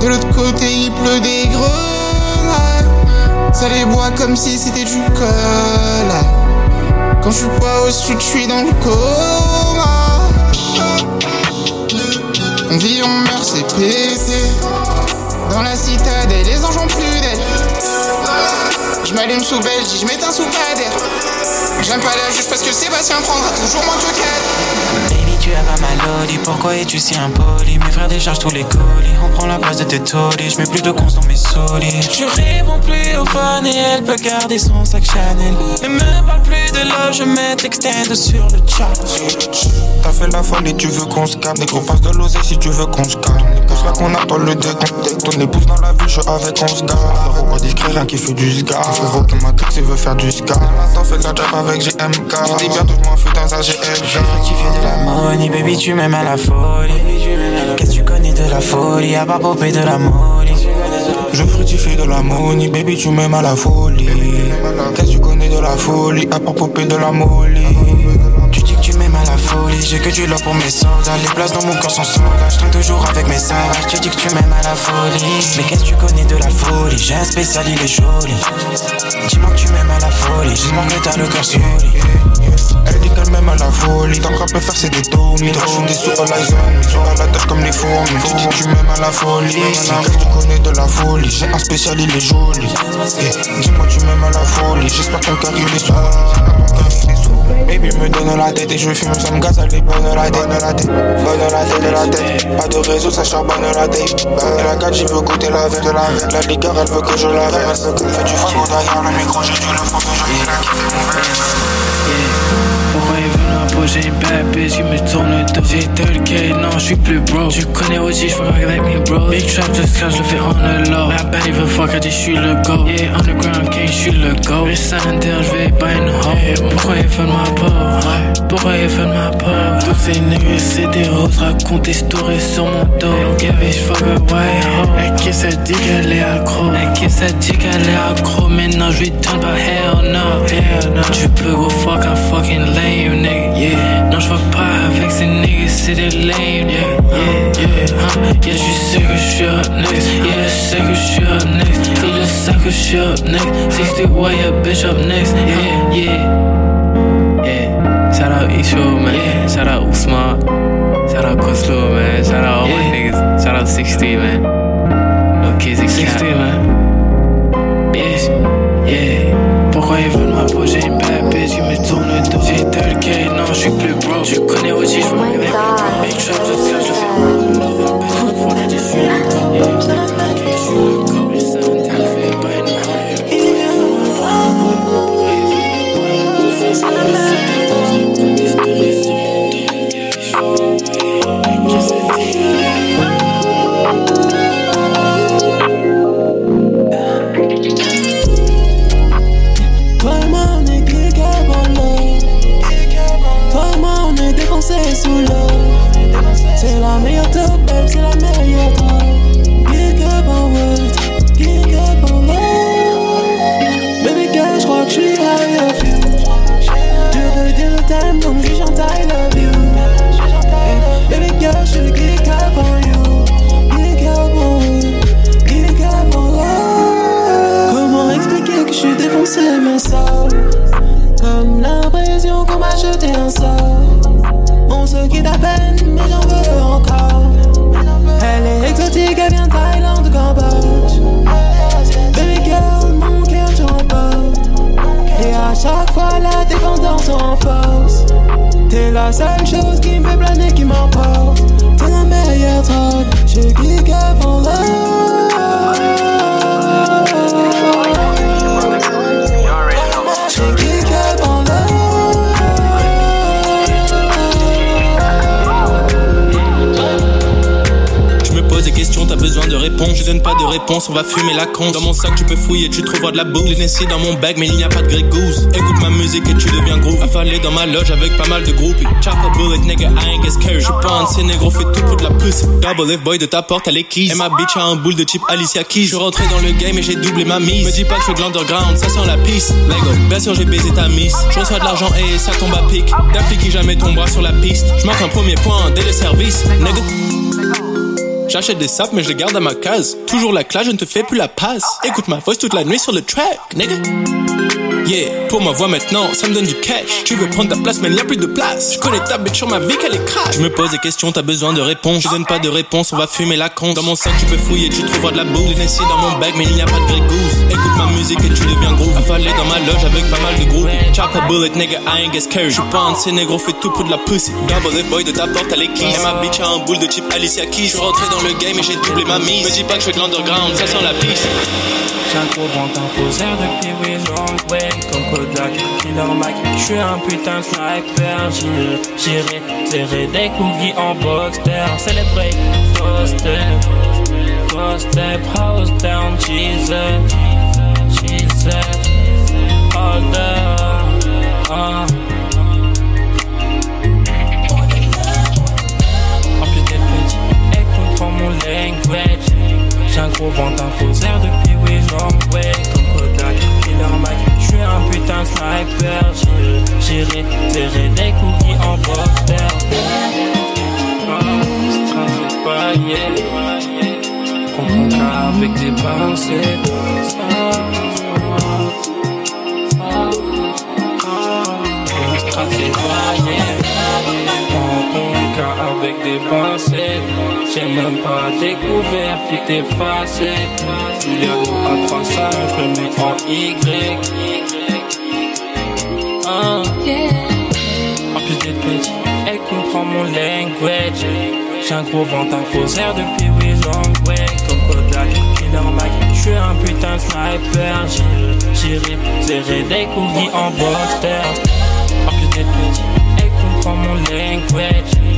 De l'autre côté, il pleut des grenades. Ça les boit comme si c'était du col. Quand je suis pas au sud, je suis dans le coma. On vit, on meurt, c'est pété. Dans la citadelle, les anges ont plus d'aile. Je m'allume sous Belgique, je m'éteins sous Kader. J'aime pas la juge parce que Sébastien prendra toujours moins que 4 pas loli Pourquoi es-tu si impoli? Mes frères déchargent tous les colis. On prend la place de tes tolis Je mets plus de cons dans mes solis Je réponds plus au phone et elle peut garder son sac Chanel. Ne me parle plus de là Je mets l'extend sur le chat. T'as fait la folie, tu veux qu'on se calme. Négro passe de l'oseille si tu veux qu'on se calme Épouse là qu'on attend le décompte Ton épouse dans la vie, je suis avec on se gare Frérot pas discret, rien qui fait du scar Frérot qui m'a il veut faire du scar T'en fais de la job avec GMK Je dis bientôt je m'en fous dans un GLG J'ai de la money, baby tu m'aimes à la folie. Qu'est-ce que tu connais de la folie? À part popper de la molly. Je fructifie de la money, baby tu m'aimes à la folie. Qu'est-ce que tu connais de la folie? À part popper de la molly J'ai que du love pour mes soldats Les places dans mon cœur sont Je traîne toujours avec mes savages. Tu dis que tu m'aimes à la folie. Mais qu'est-ce que tu connais de la folie? J'ai un spécial, il est joli. Dis-moi que tu m'aimes à la folie. Dis-moi que t'as le cœur solide elle dit qu'elle m'aime à la folie. Tant qu'on peut faire, c'est des domis. Toi, je des sous à la zone. Sur la tâche comme les fourmis. Tu dis que tu m'aimes à la folie. Que tu connais de la folie? J'ai un spécial, il est joli. Dis-moi, tu m'aimes à la folie. J'espère ton cœur il est sourd. Baby me donne la tête et je fume, ça me gaz à les bonnes la tête, bonne la tête, bonne la tête de la tête. Pas de réseau, ça charbonne la tête. Et la 4, j'y veux goûter la veille de la veille. La liqueur, elle veut que je la veille. Fais du faux derrière le micro, j'ai du le franc, je mon verre. M'approcher une bad bitch qui me tourne le dos. J'ai 30k, non j'suis plus bro. Tu connais aussi, j'fuck avec mes bros. Big trap jusqu'à je le fais on the low. La belle il veut fuck, elle dit j'suis le go. Yeah, underground king, j'suis le go. Un deal, j'vais buy une hoe. Pourquoi ils veulent ma peau? Pourquoi ils veulent ma peau? Tous ces niggas c'est des roses. Racontent des stories sur mon dos. Ok, bitch fuck a white hoe Elle qui se dit qu'elle est accro? Elle qui se dit qu'elle est accro? Maintenant j'lui donne pas hell no. Hell no. Tu peux go fuck un fucking lame nigga. Yeah, non j'vois pas avec ces niggas c'est des lame Yeah, yeah, yeah huh? Yeah, j'suis sûr que j'suis up next Yeah, je sais que j'suis up next Ils le savent que j'suis up next 60 way a bitch up next. Yeah, yeah. Yeah, shout out Isho man. Yeah. Shout out Usman Shout out Koslo man. Shout out all yeah. my niggas. Shout out 60 man. Ok, c'est 60 man. Yeah, yeah. Pourquoi ils veulent m'approcher 30k, non j'suis plus bro. Tu connais aussi, j'vois avec mes Big trap jusqu'à T'es la seule chose qui me fait planer, qui m'emporte. T'es la meilleure drogue, je clique up en love Je donne pas de réponse, on va fumer la con. Dans mon sac, tu peux fouiller, tu trouveras de la boue. L'NSC dans mon bag, mais il n'y a pas de Grey Goose. Écoute ma musique et tu deviens groove. Affalé dans ma loge avec pas mal de groupes. Chop a bullet, nigga, I ain't get scared. J'suis pas un négros, fais tout pour de la pussy. Double F boy de ta porte à l'équise. Et ma bitch a un boule de type Alicia Keys. J'suis rentré dans le game et j'ai doublé ma mise. Me dis pas que j'fais de l'underground, ça sent la piste. Lego, bien sûr j'ai baisé ta miss. J'reçois de l'argent et ça tombe à pic. T'appliques jamais ton bras sur la piste. J'marque un premier point dès le service. Nigga. J'achète des sapes mais je garde à ma case. Toujours la classe, je ne te fais plus la passe. Écoute ma voix toute la nuit sur le track, nigga Pour ma voix maintenant, ça me donne du cash. Tu veux prendre ta place mais il n'y a plus de place. Je connais ta bitch sur ma vie qu'elle est crash. Je me pose des questions, t'as besoin de réponses. Je donne pas de réponse, on va fumer la con Dans mon sac tu peux fouiller, tu trouveras de la boue. L'NSC dans mon bag mais il n'y a pas de Grey Goose. Écoute ma musique et tu deviens groove. Affalé dans ma loge avec pas mal de groupes. Chop a bullet, nigga, I ain't get scared J'suis pas un de ces négros, fais tout pour de la pussy. Double F boy de ta porte à l'équise Et ma bitch a un boule de type Alicia Keys. J'suis rentré dans le game et j'ai doublé ma mise. Me dis pas que j'fais de l'underground, ça sent la piste J'ai un un faux air depuis Comme Kodak, Killer Mike. J'suis un putain de sniper J'irai, serrer des cookies en boxster. Célébrer, step step, house down, Jesus Jesus down, uh. En plus t'es petit, elle comprend mon language. J'ai un gros ventre, un faux air depuis oui long way Comme Kodak, Killer Mike J'suis un putain de sniper J'irai, serrer des cookies en boxer Oh, trafic pas, yeah Prends ton cas avec des pensées Oh, oh, oh, trafic Prends avec des pensées J'ai même pas découvert tout effacé Juliano à 300, je le mets en Y Ah. En plus d'être petit, elle comprend comprends mon language. J'ai un gros ventre à faussaire depuis oui long way. Comme Kodak, Killer Mac. J'suis un putain de sniper. J'irai serrer des couilles en border. En plus d'être petit, elle comprend mon language.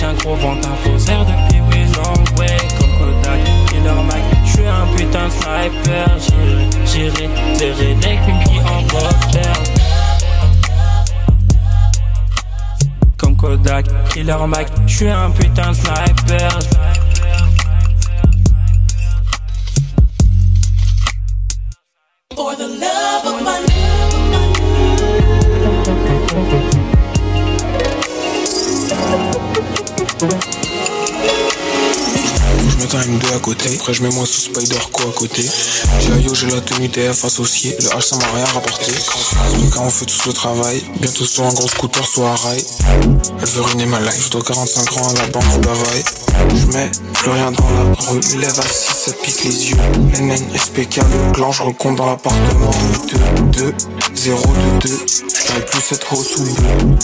J'ai un gros ventre à faussaire depuis oui long way. Comme Kodak, Killer Mac. J'suis un putain de sniper. J'irai serrer des couilles en border. Comme Kodak, Killer Mac, j'suis un putain de sniper. Après je mets moi sous Spider Co à côté. J'ai j'ai la tenue TF associée, le H ça m'a rien rapporté. Mais quand on fait tous le travail, bientôt sur un gros scooter, soit à rail. Elle veut ruiner ma life, je dois 45 ans à la banque de Bavaille. Je mets plus rien dans la rue, lève à 6, ça pique les yeux. NN, SPK, le clan, je recompte dans l'appartement. 2, 2, 0, 2, 2. Je n'avais plus cette hausse bleu.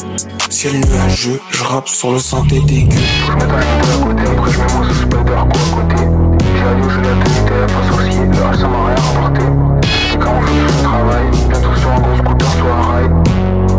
Ciel nuageux, je rappe sur le synthé dégueu. Je mets un M2 à côté, après je mets moi sous Spider Co à côté. J'ai Ayo, j'ai la tenue TF associée, le H ça m'a rien rapporté. Et quand fait tout le travail, bientôt sur un gros scooter, soit à rail.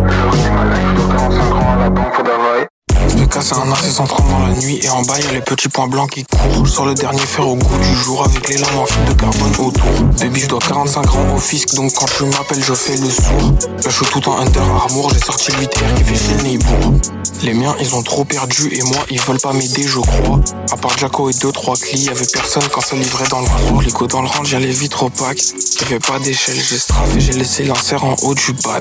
Je ruiner ma life, je dois 45 ans à la banque faut d'Havaï. Je me casse un narcisse entrant dans la nuit et en bas y'a les petits points blancs qui courent Sur le dernier fer au goût du jour avec les lames en fil de carbone autour Baby je dois 45 ans au fisc donc quand tu m'appelles je fais le sourd je suis tout en Under Armour j'ai sorti 8 terre qui fait chier le Neighbour Les miens ils ont trop perdu et moi ils veulent pas m'aider je crois À part Jaco et 2-3 clis y'avait personne quand ça livrait dans le range Les dans le range y'a les vitres opaques Y'avait pas d'échelle j'ai straffé j'ai laissé l'insert en haut du bat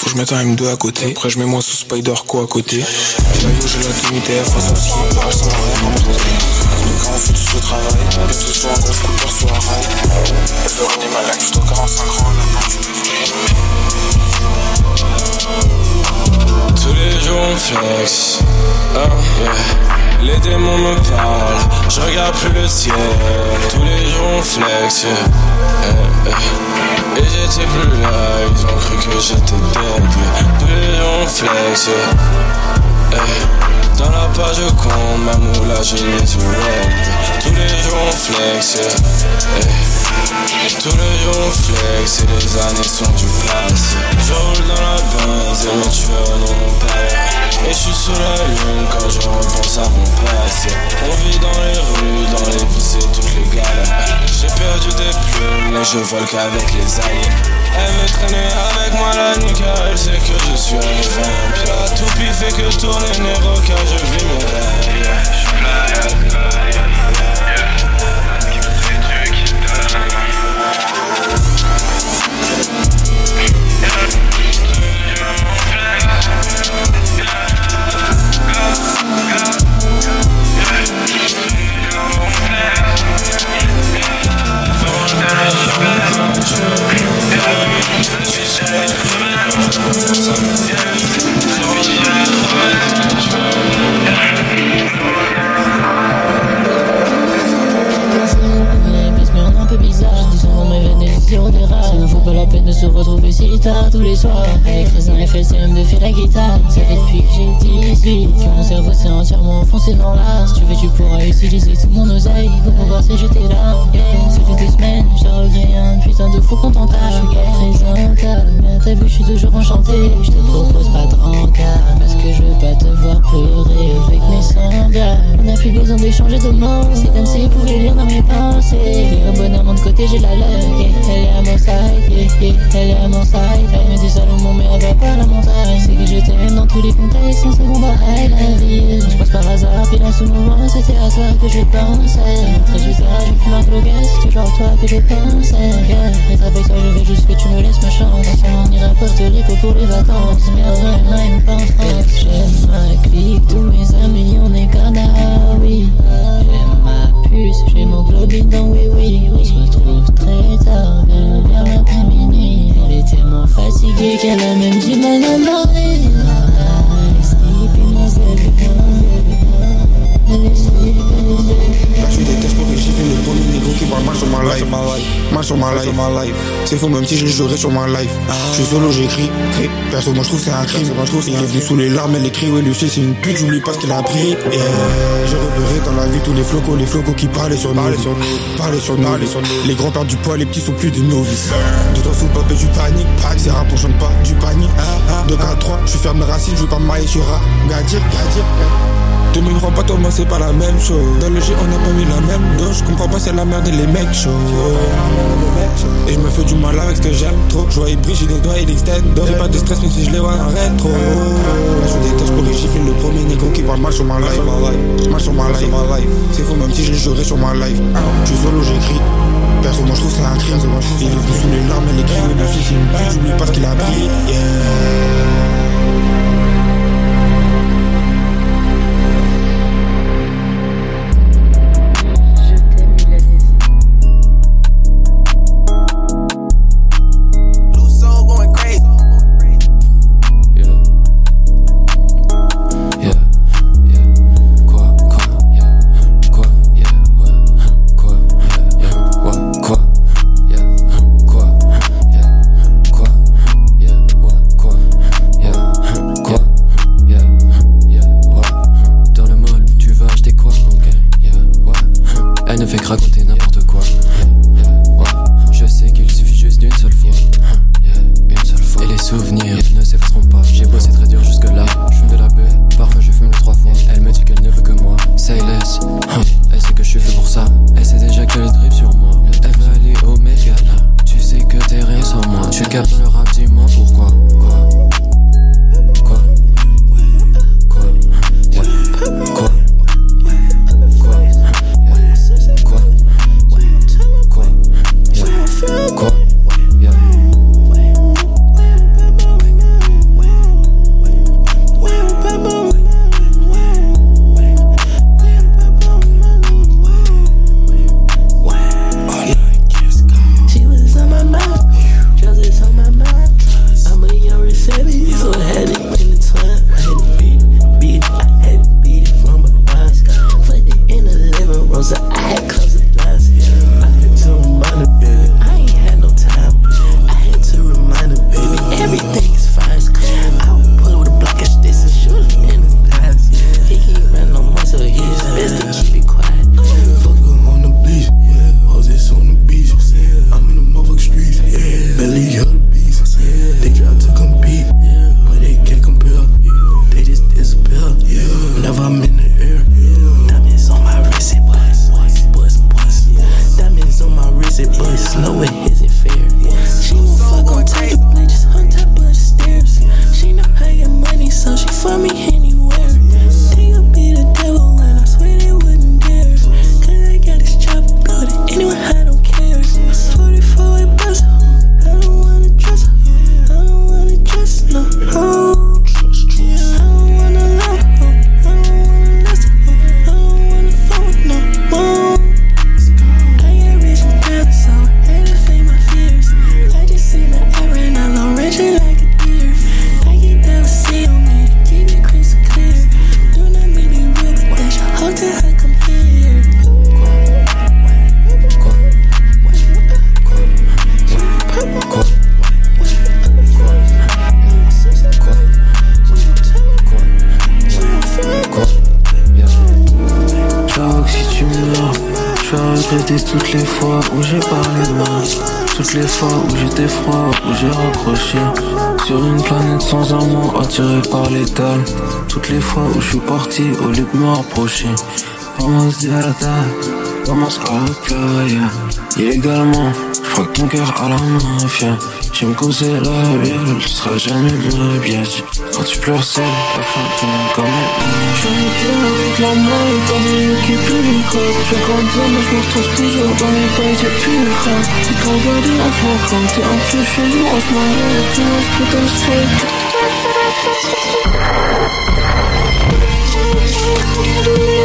faut que je mette un M2 à côté. Après, je mets moi sous Spider Co à côté. La j'ai la tenue TF. Le reste, ça m'a rien on fait travail, bientôt soit un gros scooter, soit un rail. Elle veut ruiner ma life, je dois 45 ans, la Tous les jours on. Les démons me parlent, je regarde plus le ciel. Tous les jours on flex. Eh, eh. Et j'étais plus là, ils ont cru que j'étais dead. Tous les jours on flex. Eh. Dans la page de compte, ma moula, j'ai les yeux red. Tous les jours on flex. Eh. Tous les jours on flex et les années sont du passé Je roule dans la benz et mes tueurs n'en ont pas Et je suis sur la lune quand je repense à mon passé On vit dans les rues, dans les vies et toutes les galères J'ai perdu des plumes mais je vole qu'avec les aliens Elle veut traîner avec moi la nuit car elle sait que je suis un vampire La toupie fait que tourner négro car je vis mes rêves j'ai la luck. Yeah, elle est à mon side, elle est à mon side. Elle me dit Salomon, mais elle va pas la montagne. C'est que je t'aime dans tous les contextes, sans seconde à la vie. Je passe par hasard, puis là, ce moment, c'était à toi que je pensais. Très là, je fume un c'est toujours toi que je pensais. Yeah, être avec toi, je veux juste que tu me laisses ma chance. On ira à Porto Rico pour les vacances. Mais vraiment, même pas en France. J'aime ma clique, tous mes amis, on est oui fait le premier négro qui parle mal sur ma life. Sur life. C'est faux, même si je jouerai sur ma life. Je suis solo, j'écris. Perso, moi je trouve c'est un crime. Moi je trouve il est venu sous les larmes, elle écrit. Ouais, Lucie, c'est une pute, j'oublie pas ce qu'il a appris. Et j'ai repéré dans la vie tous les flocos, les flocos qui parlaient sur nous. Parlaient sur nous. Les grands perdent du poids, les petits sont plus des novices. Sous papier, du panique. C'est rap, on pas du panique. De 4 3, je suis ferme mes racines, je veux pas me marier sur un gadir, gadir. 2020 pas Thomas c'est pas la même chose. Dans le G on n'a pas mis la même dose. Je comprends pas c'est la merde et les mecs chauds. Et je me fais du mal avec ce que j'aime trop. Je vois ils brillent j'ai des doigts et l'extend J'ai pas de stress même si je les vois rétro. Là je déteste pour les gifles le premier négro qui parle mal sur ma life. Mal sur ma life. C'est faux même si je le jouerai sur ma life. Je suis solo j'écris. Perso moi je trouve c'est un crime Il est venu sous les larmes elle écrit Le fils pute j'oublie pas ce qu'il a appris Yeah Ziyarata, vamos à la playa. Illégalement, je crois que mon cœur a la mafia. J'aime causer la vie, tu seras jamais ma biatch. Quand tu pleures seul, la fin tourne comme elle. Je suis avec la main et dans des yeux qui puent les crottes. Je grandir, mais je me retrouve toujours dans les bails, j'ai plus le crâne. Et quand regarder en fond, quand t'es un peu chez nous, on se marie, tu vois ce que t'as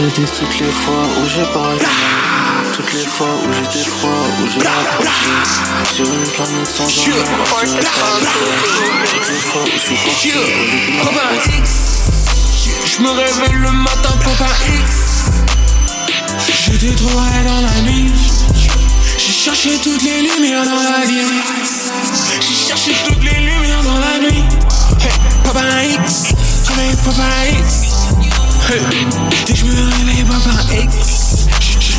répété toutes les fois où j'ai parlé. Toutes les fois où j'étais froid, où j'ai approché Sur une planète sans amour, tu Toutes les fois où je suis parti X Je me réveille le matin, copain X. J'étais trop high dans la nuit. J'ai cherché toutes les lumières dans la vie. J'ai cherché toutes les lumières dans la nuit. Hey, Papa X. Réveille Papa X dès que je me réveille Papa X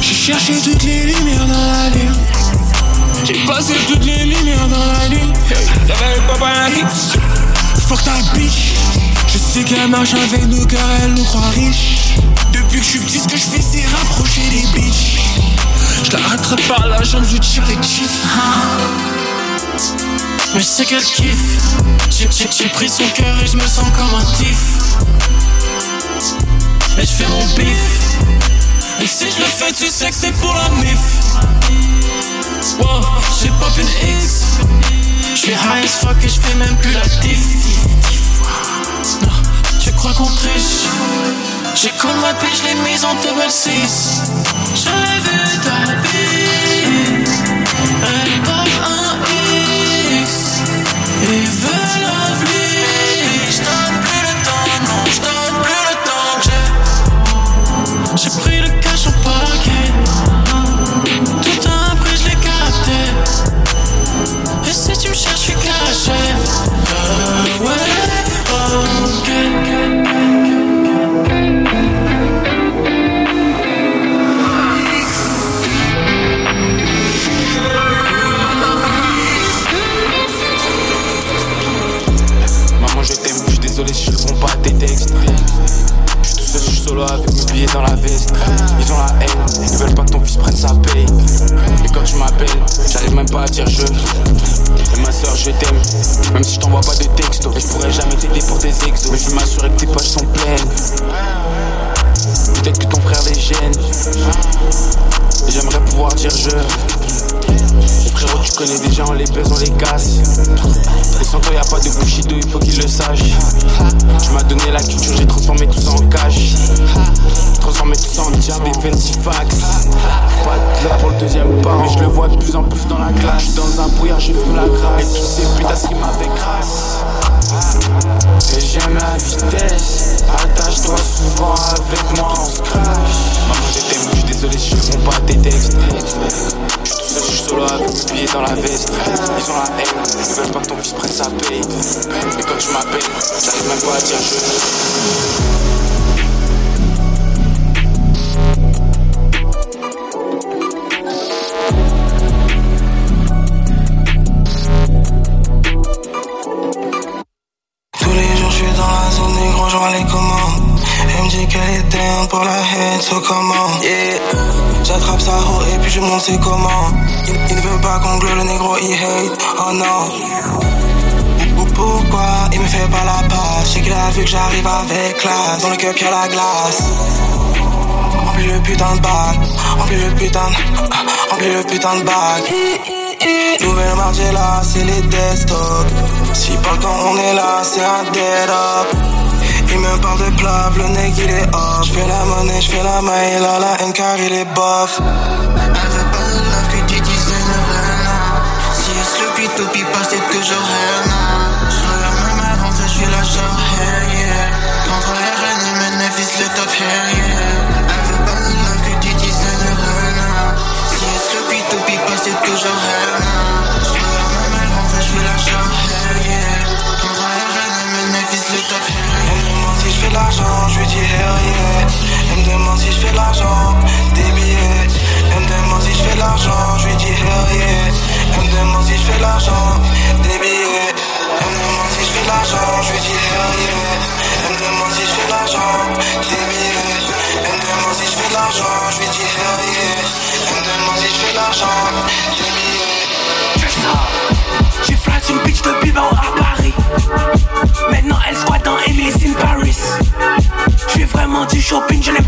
j'ai cherché toutes les lumières dans la nuit. J'ai passé toutes les lumières dans la nuit. Y'avait pas un hit. Fuck ta bitch. Je sais qu'elle marche avec nous car elle nous croit riches. Depuis que je suis petit, ce que je fais c'est rapprocher des bitches. Je la rattrape par la jambe, je tire les chiffres. Mais sais qu'elle kiffe. J'ai pris son cœur et je me sens comme un tif. Et je fais mon bif. Et si je le fais, tu sais que c'est pour la mif. Wow, j'ai pop une X. J'suis high as fuck et j'fais même plus la diff. Non, tu crois qu'on triche? J'ai comme ma pige les mises en double 6. J'avais ta vie. Réponds pas à tes textes je suis solo avec mes billets dans la veste. Ils ont la haine, ils veulent pas que ton fils prenne sa paye. Et quand tu m'appelles, j'arrive même pas à dire je. Et ma soeur, je t'aime, même si je t'envoie pas de texto. Et je pourrais jamais t'aider pour tes exos. Mais je veux m'assurer que tes poches sont pleines. Peut-être que ton frère les gêne. J'aimerais pouvoir dire je. Frérot, tu connais déjà, on les baise, on les casse. Et sans toi, y'a pas de Bushido, il faut qu'il le sache. Tu m'as donné la culture, j'ai transformé tout ça en cash. Transformé tout ça en diable et Ventifax. Pas de là pour le deuxième pas, mais je le vois de plus en plus dans la classe. J'suis dans un brouillard, j'ai fume la grâce. Et tu sais, putain, ce qui m'avait grâce. Et j'aime la vitesse, attache-toi souvent avec moi, on se crash. Maman, je t'aime, je suis désolé, je réponds pas tes textes. Solo dans la veste. Ils ont la haine, ils veulent pas que ton fils prenne sa paye. Et quand tu m'appelles, j'arrive même pas à dire je monte ses comment. Il, ne veut pas qu'on le négro, il hate, oh non. Pourquoi il me fait pas la passe? Je sais qu'il a vu que j'arrive avec classe. Dans le cup y'a la glace. Remplis le putain de bac, remplis le putain de, remplis le putain de bac. Nouvelle Margiela, c'est les desktop. Si pas quand on est là, c'est un dead up. Il me parle de plave, le nez il est off. J'fais la monnaie, j'fais la maille, là la haine car il est bof. Le pito pipa, c'est toujours rien. J'regarde même avant ça, j'fais la genre, hell yeah. Contre les reines, le top, hell yeah. Elle veut pas de love que tu ne rien. Si est le pito pipa, c'est toujours. J'regarde même la genre, hell yeah. Le top, yeah si je fais l'argent, je lui dis hell yeah. Elle me demande si je fais l'argent, des billets. Elle me demande si je fais l'argent, je lui dis hell yeah. Elle me demande si je fais l'argent, des billets. Elle me demande si je fais l'argent, je lui dis yeah. Elle me demande si je fais l'argent, des billets. Elle me demande si je fais l'argent, je lui dis yeah. Elle me demande si je fais l'argent, des billets. J'ai flat une bitch de Bilbao à Paris. Maintenant elle squatte dans Emily in Paris. J'fais vraiment du shopping, je n'aime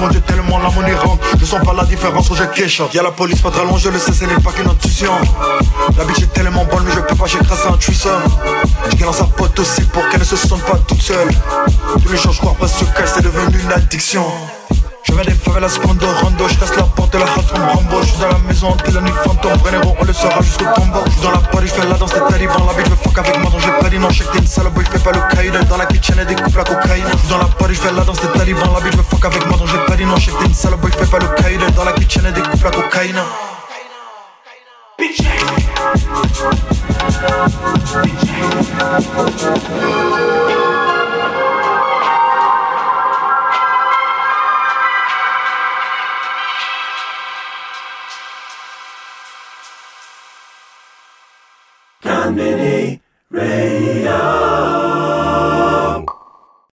mon dieu, tellement la monnaie rentre Je sens pas la différence où je cache Y'a la police pas très loin, je le sais, c'est n'est pas qu'une intuition. La bitch est tellement bonne, mais je peux pas, j'ai à un threesome Je dans sa pote aussi pour qu'elle ne se sente pas toute seule. Tous les jours, je crois pas ce qu'elle, c'est devenu une addiction je viens des favelas condo rondo, je casse la porte de la house from Rambo. Je suis dans la maison, t'es la nuit fantôme, Brenero, on le saura jusqu'au tombeau. Je dans la party, je fais la danse des talibans, la bitch veut fuck avec moi, donc j'ai pas dit non, j'étais une sale boy, je fais pas le caïd. Dans la kitchen, elle découpe la cocaïne. Je dans la party, je fais la danse des talibans, la bitch veut fuck avec moi, donc j'ai pas dit non, j'étais une sale boy, je fais pas le caïd. Dans la kitchen, elle découpe la cocaïne